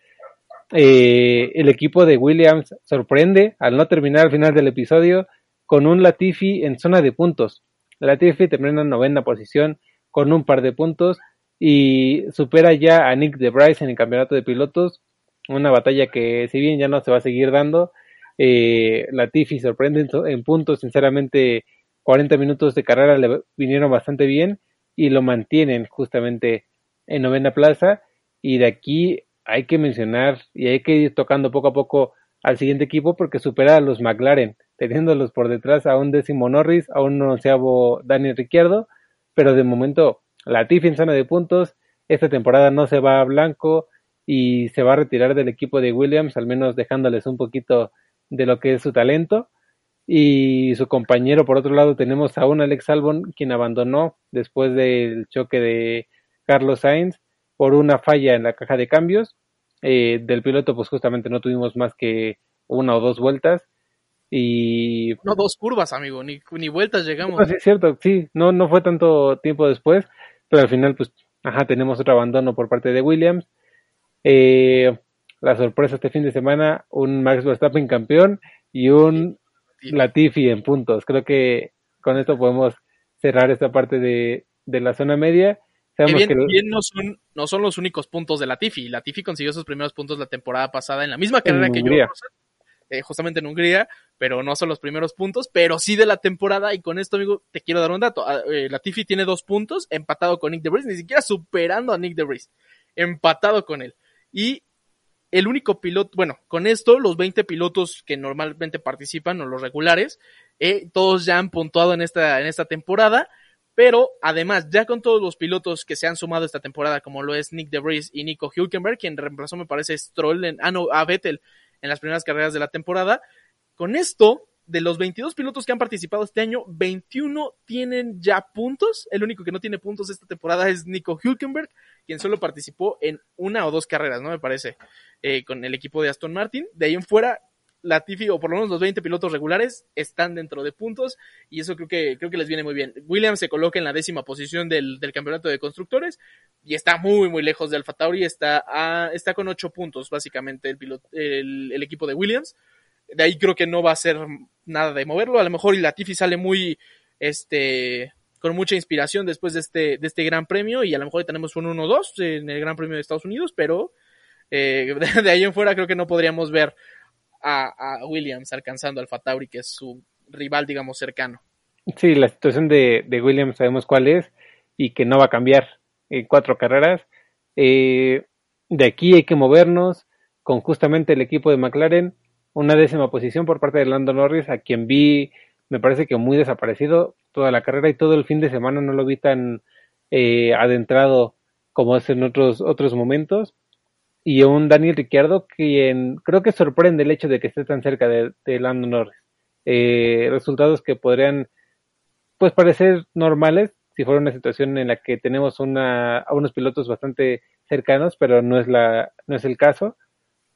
eh, el equipo de Williams sorprende al no terminar al final del episodio con un Latifi en zona de puntos. Latifi termina en novena posición con un par de puntos y supera ya a Nick de Bryce en el campeonato de pilotos. Una batalla que si bien ya no se va a seguir dando, eh, Latifi sorprende en, en puntos. Sinceramente, 40 minutos de carrera le vinieron bastante bien y lo mantienen justamente en novena plaza. Y de aquí hay que mencionar y hay que ir tocando poco a poco al siguiente equipo porque supera a los McLaren, teniéndolos por detrás a un décimo Norris, a un onceavo Daniel Ricciardo, pero de momento la Tiff en zona de puntos, esta temporada no se va a blanco y se va a retirar del equipo de Williams, al menos dejándoles un poquito de lo que es su talento. Y su compañero, por otro lado, tenemos a un Alex Albon, quien abandonó después del choque de Carlos Sainz por una falla en la caja de cambios. Eh, del piloto, pues justamente no tuvimos más que una o dos vueltas. Y. No, dos curvas, amigo, ni, ni vueltas llegamos. sí, es cierto, sí, no, no fue tanto tiempo después, pero al final, pues, ajá, tenemos otro abandono por parte de Williams. Eh, la sorpresa este fin de semana, un Max Verstappen campeón y un Latifi en puntos. Creo que con esto podemos cerrar esta parte de, de la zona media. Sabemos que bien, no, son, no son los únicos puntos de Latifi. Latifi consiguió sus primeros puntos la temporada pasada en la misma carrera que yo, eh, justamente en Hungría, pero no son los primeros puntos, pero sí de la temporada. Y con esto, amigo, te quiero dar un dato. Ah, eh, Latifi tiene dos puntos, empatado con Nick DeVries, ni siquiera superando a Nick DeVries, empatado con él. Y el único piloto, bueno, con esto, los 20 pilotos que normalmente participan, o los regulares, eh, todos ya han puntuado en esta, en esta temporada. Pero además, ya con todos los pilotos que se han sumado esta temporada, como lo es Nick DeVries y Nico Hülkenberg, quien reemplazó, me parece, Stroll en, ah, no, a Vettel en las primeras carreras de la temporada, con esto, de los 22 pilotos que han participado este año, 21 tienen ya puntos. El único que no tiene puntos esta temporada es Nico Hülkenberg, quien solo participó en una o dos carreras, ¿no? Me parece, eh, con el equipo de Aston Martin. De ahí en fuera, Latifi, o por lo menos los 20 pilotos regulares, están dentro de puntos y eso creo que, creo que les viene muy bien. Williams se coloca en la décima posición del, del campeonato de constructores y está muy, muy lejos de Alfa Tauri, está, a, está con 8 puntos básicamente el, piloto, el, equipo de Williams. De ahí creo que no va a ser nada de moverlo. A lo mejor Latifi sale muy, este, con mucha inspiración después de este, de este gran premio y a lo mejor tenemos un 1-2 en el gran premio de Estados Unidos, pero eh, de ahí en fuera creo que no podríamos ver a, Williams alcanzando al Tauri, que es su rival, digamos, cercano. Sí, la situación de, Williams sabemos cuál es y que no va a cambiar en cuatro carreras. Eh, de aquí hay que movernos con justamente el equipo de McLaren, una décima posición por parte de Lando Norris, a quien vi, me parece que muy desaparecido toda la carrera y todo el fin de semana no lo vi tan eh, adentrado como es en otros, otros momentos y un Daniel Ricciardo quien creo que sorprende el hecho de que esté tan cerca de, de Lando Norris. Eh, resultados que podrían pues parecer normales si fuera una situación en la que tenemos una, a unos pilotos bastante cercanos, pero no es la no es el caso.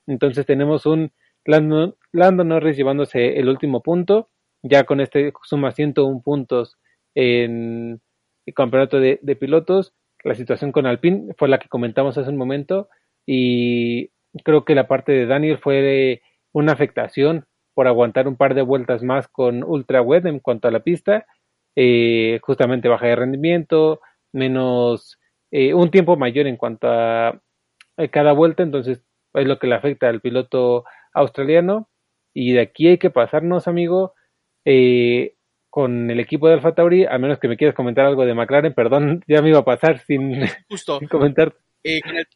Entonces tenemos un Lando, Norris llevándose el último punto, ya con este suma 101 puntos en el campeonato de pilotos. La situación con Alpine fue la que comentamos hace un momento y creo que la parte de Daniel fue una afectación por aguantar un par de vueltas más con ultra wet en cuanto a la pista, eh, justamente baja de rendimiento, menos eh, un tiempo mayor en cuanto a, cada vuelta, entonces es lo que le afecta al piloto australiano y de aquí hay que pasarnos, amigo, eh, con el equipo de Alfa Tauri, a menos que me quieras comentar algo de McLaren, perdón, ya me iba a pasar sin, Justo. sin comentar. con el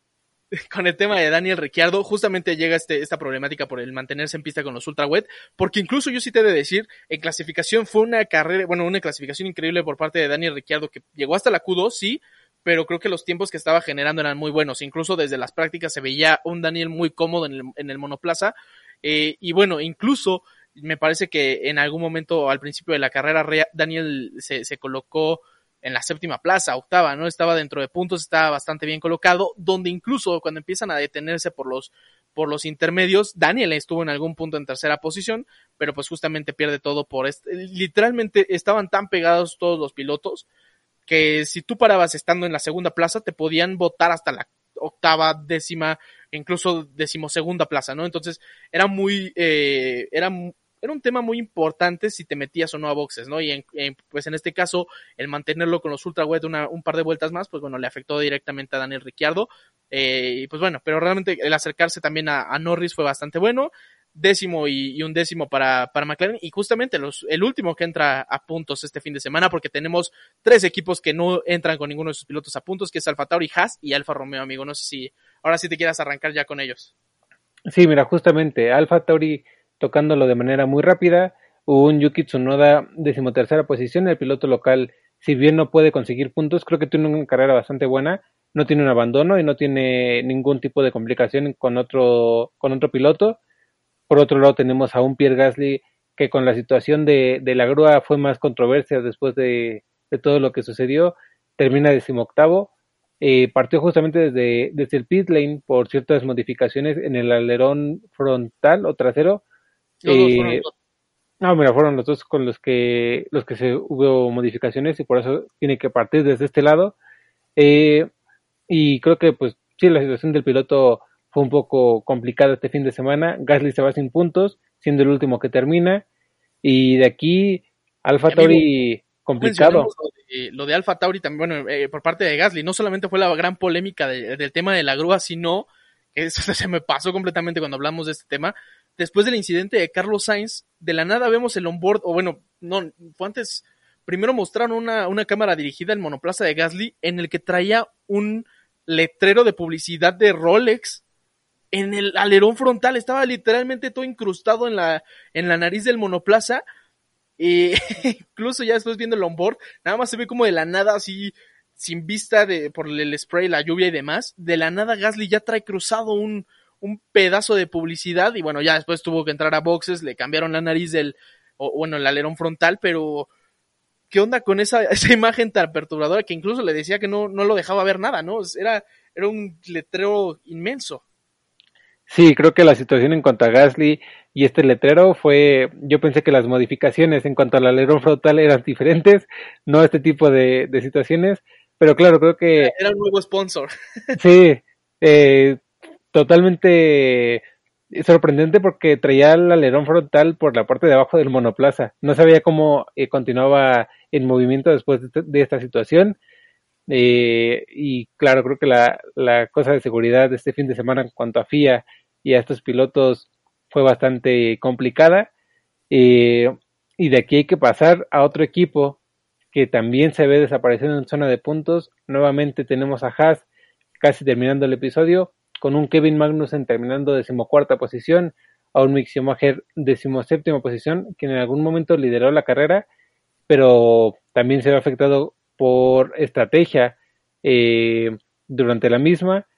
con el tema de Daniel Ricciardo, justamente llega este, esta problemática por el mantenerse en pista con los ultra wet, porque incluso yo sí te he de decir, en clasificación fue una carrera, bueno, una clasificación increíble por parte de Daniel Ricciardo, que llegó hasta la Q2, sí, pero creo que los tiempos que estaba generando eran muy buenos, incluso desde las prácticas se veía un Daniel muy cómodo en el, en el monoplaza, eh, y bueno, incluso me parece que en algún momento al principio de la carrera Daniel se, se colocó en la séptima plaza, octava, ¿no? Estaba dentro de puntos, estaba bastante bien colocado, donde incluso cuando empiezan a detenerse por los, por los intermedios, Daniel estuvo en algún punto en tercera posición, pero pues justamente pierde todo por este, literalmente estaban tan pegados todos los pilotos que si tú parabas estando en la segunda plaza te podían votar hasta la octava, décima, incluso decimosegunda plaza, ¿no? Entonces era muy, eh, era era un tema muy importante si te metías o no a boxes, ¿no? Y en, pues en este caso, el mantenerlo con los ultra wet un par de vueltas más, pues bueno, le afectó directamente a Daniel Ricciardo. Eh, y pues bueno, pero realmente el acercarse también a, Norris fue bastante bueno. Décimo y, un décimo para, para McLaren. Y justamente el último que entra a puntos este fin de semana, porque tenemos tres equipos que no entran con ninguno de sus pilotos a puntos, que es Alfa Tauri, Haas y Alfa Romeo, amigo. No sé si ahora sí te quieras arrancar ya con ellos. Sí, mira, justamente Alfa Tauri tocándolo de manera muy rápida. Un Yuki Tsunoda, decimotercera posición, el piloto local, si bien no puede conseguir puntos, creo que tiene una carrera bastante buena, no tiene un abandono y no tiene ningún tipo de complicación con otro, con otro piloto. Por otro lado tenemos a un Pierre Gasly que con la situación de, de la grúa fue más controversia después de, de todo lo que sucedió, termina decimoctavo. Eh, partió justamente desde, desde el pit lane por ciertas modificaciones en el alerón frontal o trasero eh, no, mira, fueron los dos con los que los que se hubo modificaciones y por eso tiene que partir desde este lado. Eh, y creo que pues sí, la situación del piloto fue un poco complicada este fin de semana. Gasly se va sin puntos, siendo el último que termina. Y de aquí, Alfa Tauri complicado. Lo de, lo de Alfa Tauri también, bueno, eh, por parte de Gasly, no solamente fue la gran polémica de, del tema de la grúa, sino que eso se me pasó completamente cuando hablamos de este tema. Después del incidente de Carlos Sainz, de la nada vemos el onboard, o bueno, no, fue antes, primero mostraron una, una cámara dirigida al monoplaza de Gasly en el que traía un letrero de publicidad de Rolex en el alerón frontal, estaba literalmente todo incrustado en la, en la nariz del monoplaza. Y incluso ya después viendo el onboard, nada más se ve como de la nada así, sin vista de, por el spray, la lluvia y demás, de la nada Gasly ya trae cruzado un, un pedazo de publicidad y bueno, ya después tuvo que entrar a boxes, le cambiaron la nariz del, o bueno, el alerón frontal, pero ¿qué onda con esa, esa imagen tan perturbadora que incluso le decía que no, no lo dejaba ver nada, ¿no? Era, era un letrero inmenso. Sí, creo que la situación en cuanto a Gasly y este letrero fue, yo pensé que las modificaciones en cuanto al alerón frontal eran diferentes, no este tipo de, de situaciones, pero claro, creo que... Era un nuevo sponsor. Sí, eh, totalmente sorprendente porque traía el alerón frontal por la parte de abajo del monoplaza. No sabía cómo eh, continuaba en movimiento después de, esta situación. Eh, y claro, creo que la, la, cosa de seguridad de este fin de semana en cuanto a FIA y a estos pilotos fue bastante complicada. Eh, y de aquí hay que pasar a otro equipo que también se ve desapareciendo en zona de puntos. Nuevamente tenemos a Haas casi terminando el episodio, con un Kevin Magnussen terminando decimocuarta posición, a un Mick Schumacher decimoséptima posición, quien en algún momento lideró la carrera pero también se ve afectado por estrategia eh, durante la misma.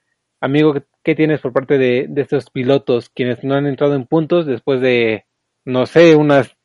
Amigo, ¿qué tienes por parte de, estos pilotos quienes no han entrado en puntos después de, no sé, unas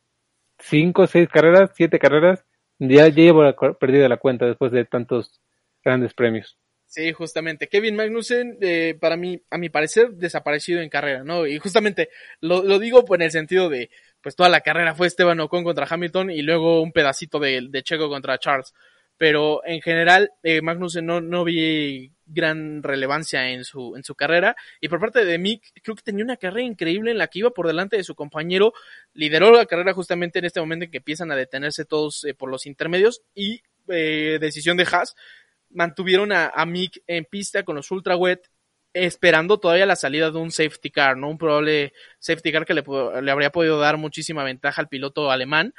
cinco, seis carreras, siete carreras? Ya, llevo perdida la cuenta después de tantos grandes premios. Sí, justamente. Kevin Magnussen, eh, para mí, a mi parecer, desaparecido en carrera, ¿no? Y justamente lo, lo digo en el sentido de, pues toda la carrera fue Esteban Ocon contra Hamilton y luego un pedacito de, de Checo contra Charles. Pero en general, eh, Magnussen no, no vi gran relevancia en su, en su carrera. Y por parte de Mick, creo que tenía una carrera increíble en la que iba por delante de su compañero. Lideró la carrera justamente en este momento en que empiezan a detenerse todos eh, por los intermedios. Y eh, decisión de Haas, mantuvieron a, Mick en pista con los ultra wet esperando todavía la salida de un safety car, ¿no? Un probable safety car que le, habría podido dar muchísima ventaja al piloto alemán.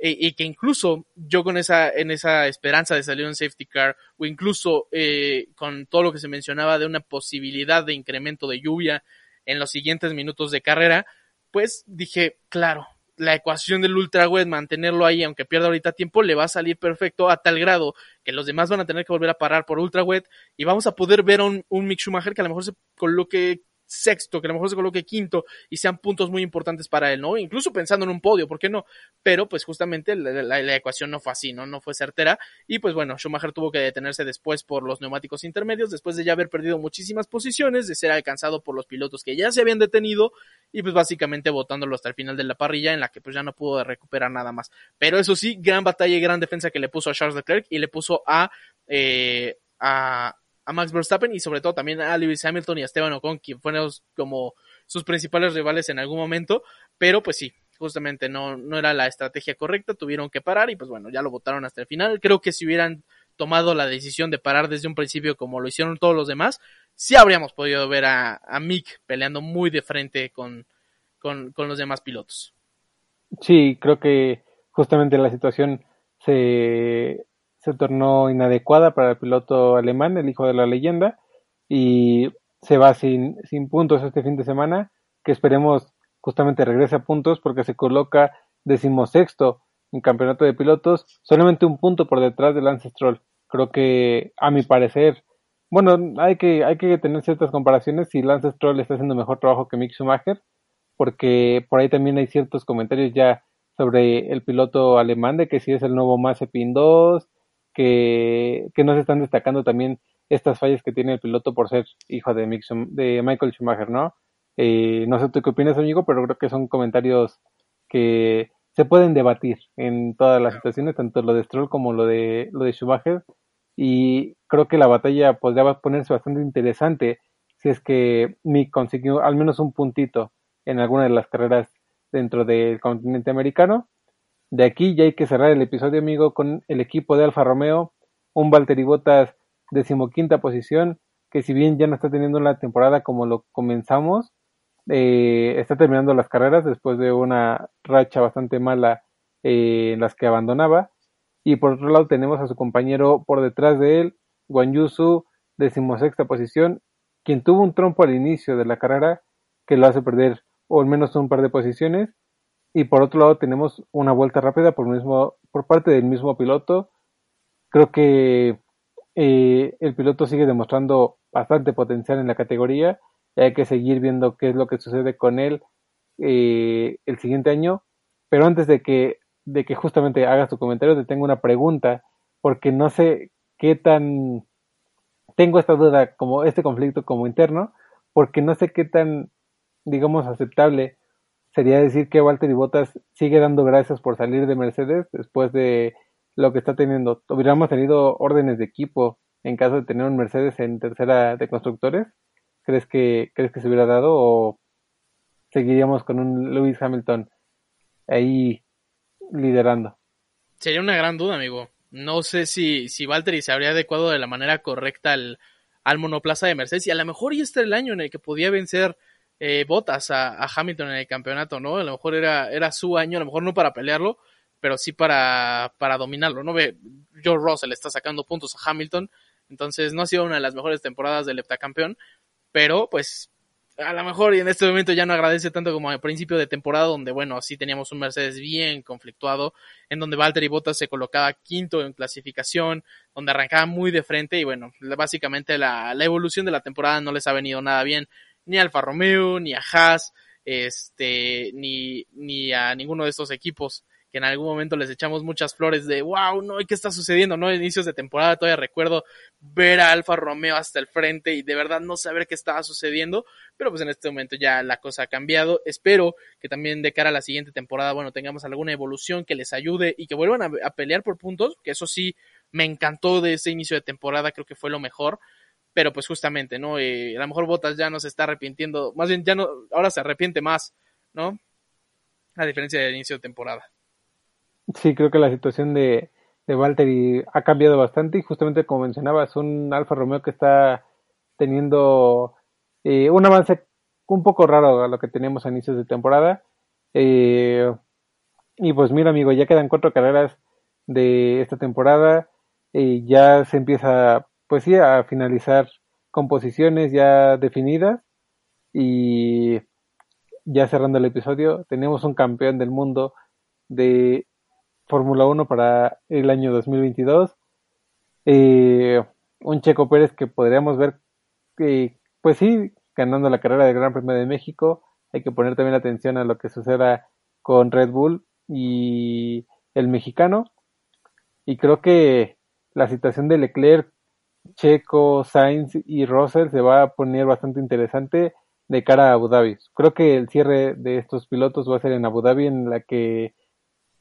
E, y que incluso yo con esa, en esa esperanza de salir un safety car, o incluso eh, con todo lo que se mencionaba de una posibilidad de incremento de lluvia en los siguientes minutos de carrera, pues dije, claro, la ecuación del ultra wet, mantenerlo ahí, aunque pierda ahorita tiempo, le va a salir perfecto a tal grado que los demás van a tener que volver a parar por ultra wet y vamos a poder ver a un, un Mick Schumacher que a lo mejor se coloque sexto, que a lo mejor se coloque quinto y sean puntos muy importantes para él, ¿no? Incluso pensando en un podio, ¿por qué no? Pero pues justamente la, la, ecuación no fue así, ¿no? No fue certera y pues bueno, Schumacher tuvo que detenerse después por los neumáticos intermedios, después de ya haber perdido muchísimas posiciones, de ser alcanzado por los pilotos que ya se habían detenido y pues básicamente botándolo hasta el final de la parrilla en la que pues ya no pudo recuperar nada más. Pero eso sí, gran batalla y gran defensa que le puso a Charles Leclerc y le puso a, eh, a a Max Verstappen y sobre todo también a Lewis Hamilton y a Esteban Ocon, quien fueron como sus principales rivales en algún momento, pero pues sí, justamente no, no era la estrategia correcta, tuvieron que parar y pues bueno, ya lo votaron hasta el final. Creo que si hubieran tomado la decisión de parar desde un principio como lo hicieron todos los demás, sí habríamos podido ver a, a Mick peleando muy de frente con, con, con los demás pilotos. Sí, creo que justamente la situación se se tornó inadecuada para el piloto alemán, el hijo de la leyenda, y se va sin, sin puntos este fin de semana, que esperemos justamente regrese a puntos porque se coloca decimosexto en campeonato de pilotos, solamente un punto por detrás de Lance Stroll. Creo que, a mi parecer, bueno, hay que, hay que tener ciertas comparaciones si Lance Stroll está haciendo mejor trabajo que Mick Schumacher, porque por ahí también hay ciertos comentarios ya sobre el piloto alemán de que si es el nuevo Mazepin 2, que, no se están destacando también estas fallas que tiene el piloto por ser hijo de, de Michael Schumacher, ¿no? Eh, no sé tú qué opinas, amigo, pero creo que son comentarios que se pueden debatir en todas las situaciones, tanto lo de Stroll como lo de, lo de Schumacher. Y creo que la batalla podría pues, ponerse bastante interesante si es que Mick consiguió al menos un puntito en alguna de las carreras dentro del continente americano. De aquí ya hay que cerrar el episodio, amigo, con el equipo de Alfa Romeo, un Valtteri Bottas decimoquinta posición, que si bien ya no está teniendo una temporada como lo comenzamos, eh, está terminando las carreras después de una racha bastante mala eh, en las que abandonaba. Y por otro lado tenemos a su compañero por detrás de él, Guan Yusu, decimosexta posición, quien tuvo un trompo al inicio de la carrera que lo hace perder o al menos un par de posiciones. Y por otro lado tenemos una vuelta rápida por, mismo, por parte del mismo piloto. Creo que eh, el piloto sigue demostrando bastante potencial en la categoría y hay que seguir viendo qué es lo que sucede con él eh, el siguiente año. Pero antes de que, de que justamente hagas tu comentario, te tengo una pregunta, porque no sé qué tan... Tengo esta duda, como este conflicto como interno, porque no sé qué tan, digamos, aceptable sería decir que Walter y Bottas sigue dando gracias por salir de Mercedes después de lo que está teniendo. Hubiéramos tenido órdenes de equipo en caso de tener un Mercedes en tercera de constructores. ¿Crees que, crees que se hubiera dado o seguiríamos con un Lewis Hamilton ahí liderando? Sería una gran duda, amigo. No sé si, si Valtteri se habría adecuado de la manera correcta al, al monoplaza de Mercedes y a lo mejor y este era el año en el que podía vencer eh, botas a, a, Hamilton en el campeonato, ¿no? A lo mejor era, era su año, a lo mejor no para pelearlo, pero sí para, para dominarlo, ¿no? Ve, Joe Russell está sacando puntos a Hamilton, entonces no ha sido una de las mejores temporadas del heptacampeón, pero pues a lo mejor y en este momento ya no agradece tanto como al principio de temporada, donde bueno, sí teníamos un Mercedes bien conflictuado, en donde Valtteri Bottas se colocaba quinto en clasificación, donde arrancaba muy de frente y bueno, básicamente la, la evolución de la temporada no les ha venido nada bien, ni a Alfa Romeo, ni a Haas, este, ni, ni a ninguno de estos equipos que en algún momento les echamos muchas flores de wow, no, ¿qué está sucediendo? No, inicios de temporada todavía recuerdo ver a Alfa Romeo hasta el frente y de verdad no saber qué estaba sucediendo, pero pues en este momento ya la cosa ha cambiado. Espero que también de cara a la siguiente temporada, bueno, tengamos alguna evolución que les ayude y que vuelvan a, a pelear por puntos, que eso sí me encantó de ese inicio de temporada, creo que fue lo mejor pero pues justamente, ¿no? Eh, a lo mejor Botas ya no se está arrepintiendo, más bien ya no, ahora se arrepiente más, ¿no? A diferencia del inicio de temporada. Sí, creo que la situación de, de Valtteri ha cambiado bastante y justamente como mencionabas, un Alfa Romeo que está teniendo eh, un avance un poco raro a lo que teníamos a inicios de temporada. Eh, y pues mira amigo, ya quedan cuatro carreras de esta temporada. y ya se empieza, pues sí, a finalizar composiciones ya definidas. Y ya cerrando el episodio, tenemos un campeón del mundo de Fórmula 1 para el año 2022. Eh, un Checo Pérez que podríamos ver, que, pues sí, ganando la carrera del Gran Premio de México. Hay que poner también atención a lo que suceda con Red Bull y el mexicano. Y creo que la situación de Leclerc, Checo, Sainz y Russell se va a poner bastante interesante de cara a Abu Dhabi. Creo que el cierre de estos pilotos va a ser en Abu Dhabi, en la que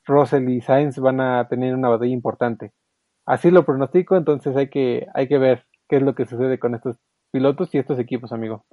Russell y Sainz van a tener una batalla importante. Así lo pronostico, entonces hay que, hay que ver qué es lo que sucede con estos pilotos y estos equipos, amigo.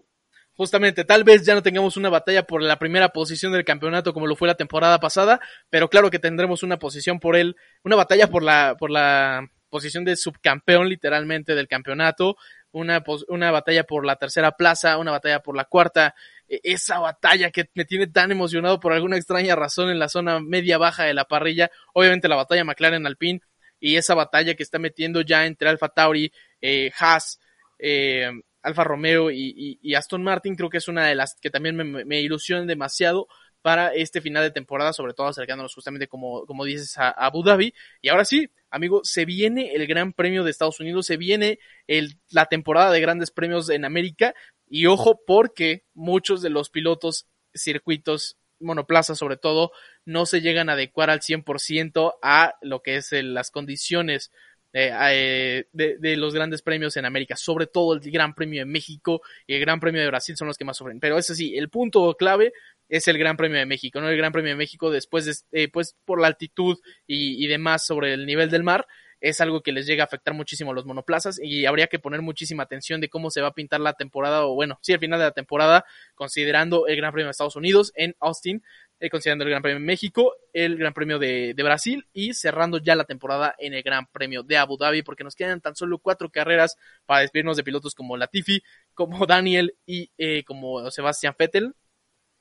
Justamente, tal vez ya no tengamos una batalla por la primera posición del campeonato como lo fue la temporada pasada, pero claro que tendremos una posición por él, una batalla por la, por la posición de subcampeón literalmente del campeonato, una, una batalla por la tercera plaza, una batalla por la cuarta, e-, esa batalla que me tiene tan emocionado por alguna extraña razón en la zona media baja de la parrilla, obviamente la batalla McLaren Alpine y esa batalla que está metiendo ya entre Alfa Tauri, eh, Haas, eh, Alfa Romeo y, Aston Martin, creo que es una de las que también me, me ilusionan demasiado para este final de temporada, sobre todo acercándonos justamente como, como dices a, a Abu Dhabi. Y ahora sí, amigo, se viene el Gran Premio de Estados Unidos, se viene el, la temporada de grandes premios en América y ojo porque muchos de los pilotos, circuitos, monoplazas sobre todo, no se llegan a adecuar al 100% a lo que es las condiciones eh, de, de, los grandes premios en América, sobre todo el Gran Premio de México y el Gran Premio de Brasil son los que más sufren. Pero eso sí, el punto clave es el Gran Premio de México, ¿no? El Gran Premio de México después de, eh, pues por la altitud y, y demás sobre el nivel del mar, es algo que les llega a afectar muchísimo a los monoplazas y habría que poner muchísima atención de cómo se va a pintar la temporada o bueno, sí, al final de la temporada, considerando el Gran Premio de Estados Unidos en Austin, eh, considerando el Gran Premio de México, el Gran Premio de, de, Brasil y cerrando ya la temporada en el Gran Premio de Abu Dhabi, porque nos quedan tan solo cuatro carreras para despedirnos de pilotos como Latifi, como Daniel y eh, como Sebastián Vettel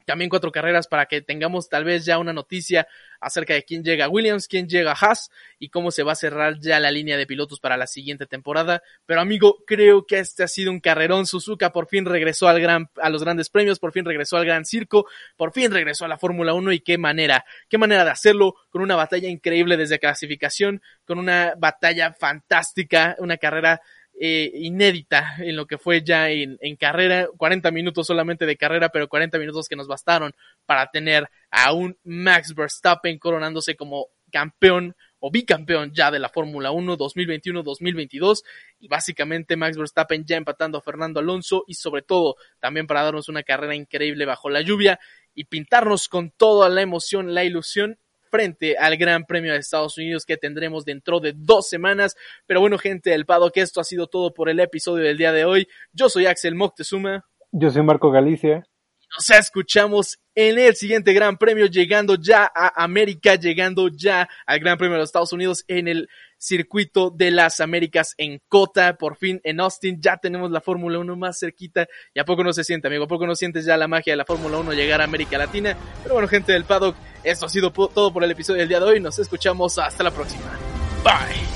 también cuatro carreras para que tengamos tal vez ya una noticia acerca de quién llega a Williams, quién llega a Haas y cómo se va a cerrar ya la línea de pilotos para la siguiente temporada. Pero amigo, creo que este ha sido un carrerón. Suzuka por fin regresó al gran, a los grandes premios, por fin regresó al gran circo, por fin regresó a la Fórmula 1 y qué manera, qué manera de hacerlo con una batalla increíble desde clasificación, con una batalla fantástica, una carrera eh, inédita en lo que fue ya en, en, carrera, 40 minutos solamente de carrera, pero 40 minutos que nos bastaron para tener a un Max Verstappen coronándose como campeón o bicampeón ya de la Fórmula 1 2021-2022 y básicamente Max Verstappen ya empatando a Fernando Alonso y sobre todo también para darnos una carrera increíble bajo la lluvia y pintarnos con toda la emoción, la ilusión frente al Gran Premio de Estados Unidos que tendremos dentro de dos semanas. Pero bueno, gente del que esto ha sido todo por el episodio del día de hoy. Yo soy Axel Moctezuma. Yo soy Marco Galicia. Nos escuchamos en el siguiente Gran Premio, llegando ya a América, llegando ya al Gran Premio de los Estados Unidos en el circuito de las Américas en Cota, por fin en Austin, ya tenemos la Fórmula 1 más cerquita, y a poco no se siente, amigo, a poco no sientes ya la magia de la Fórmula 1 llegar a América Latina, pero bueno, gente del paddock, esto ha sido todo por el episodio del día de hoy, nos escuchamos hasta la próxima. Bye.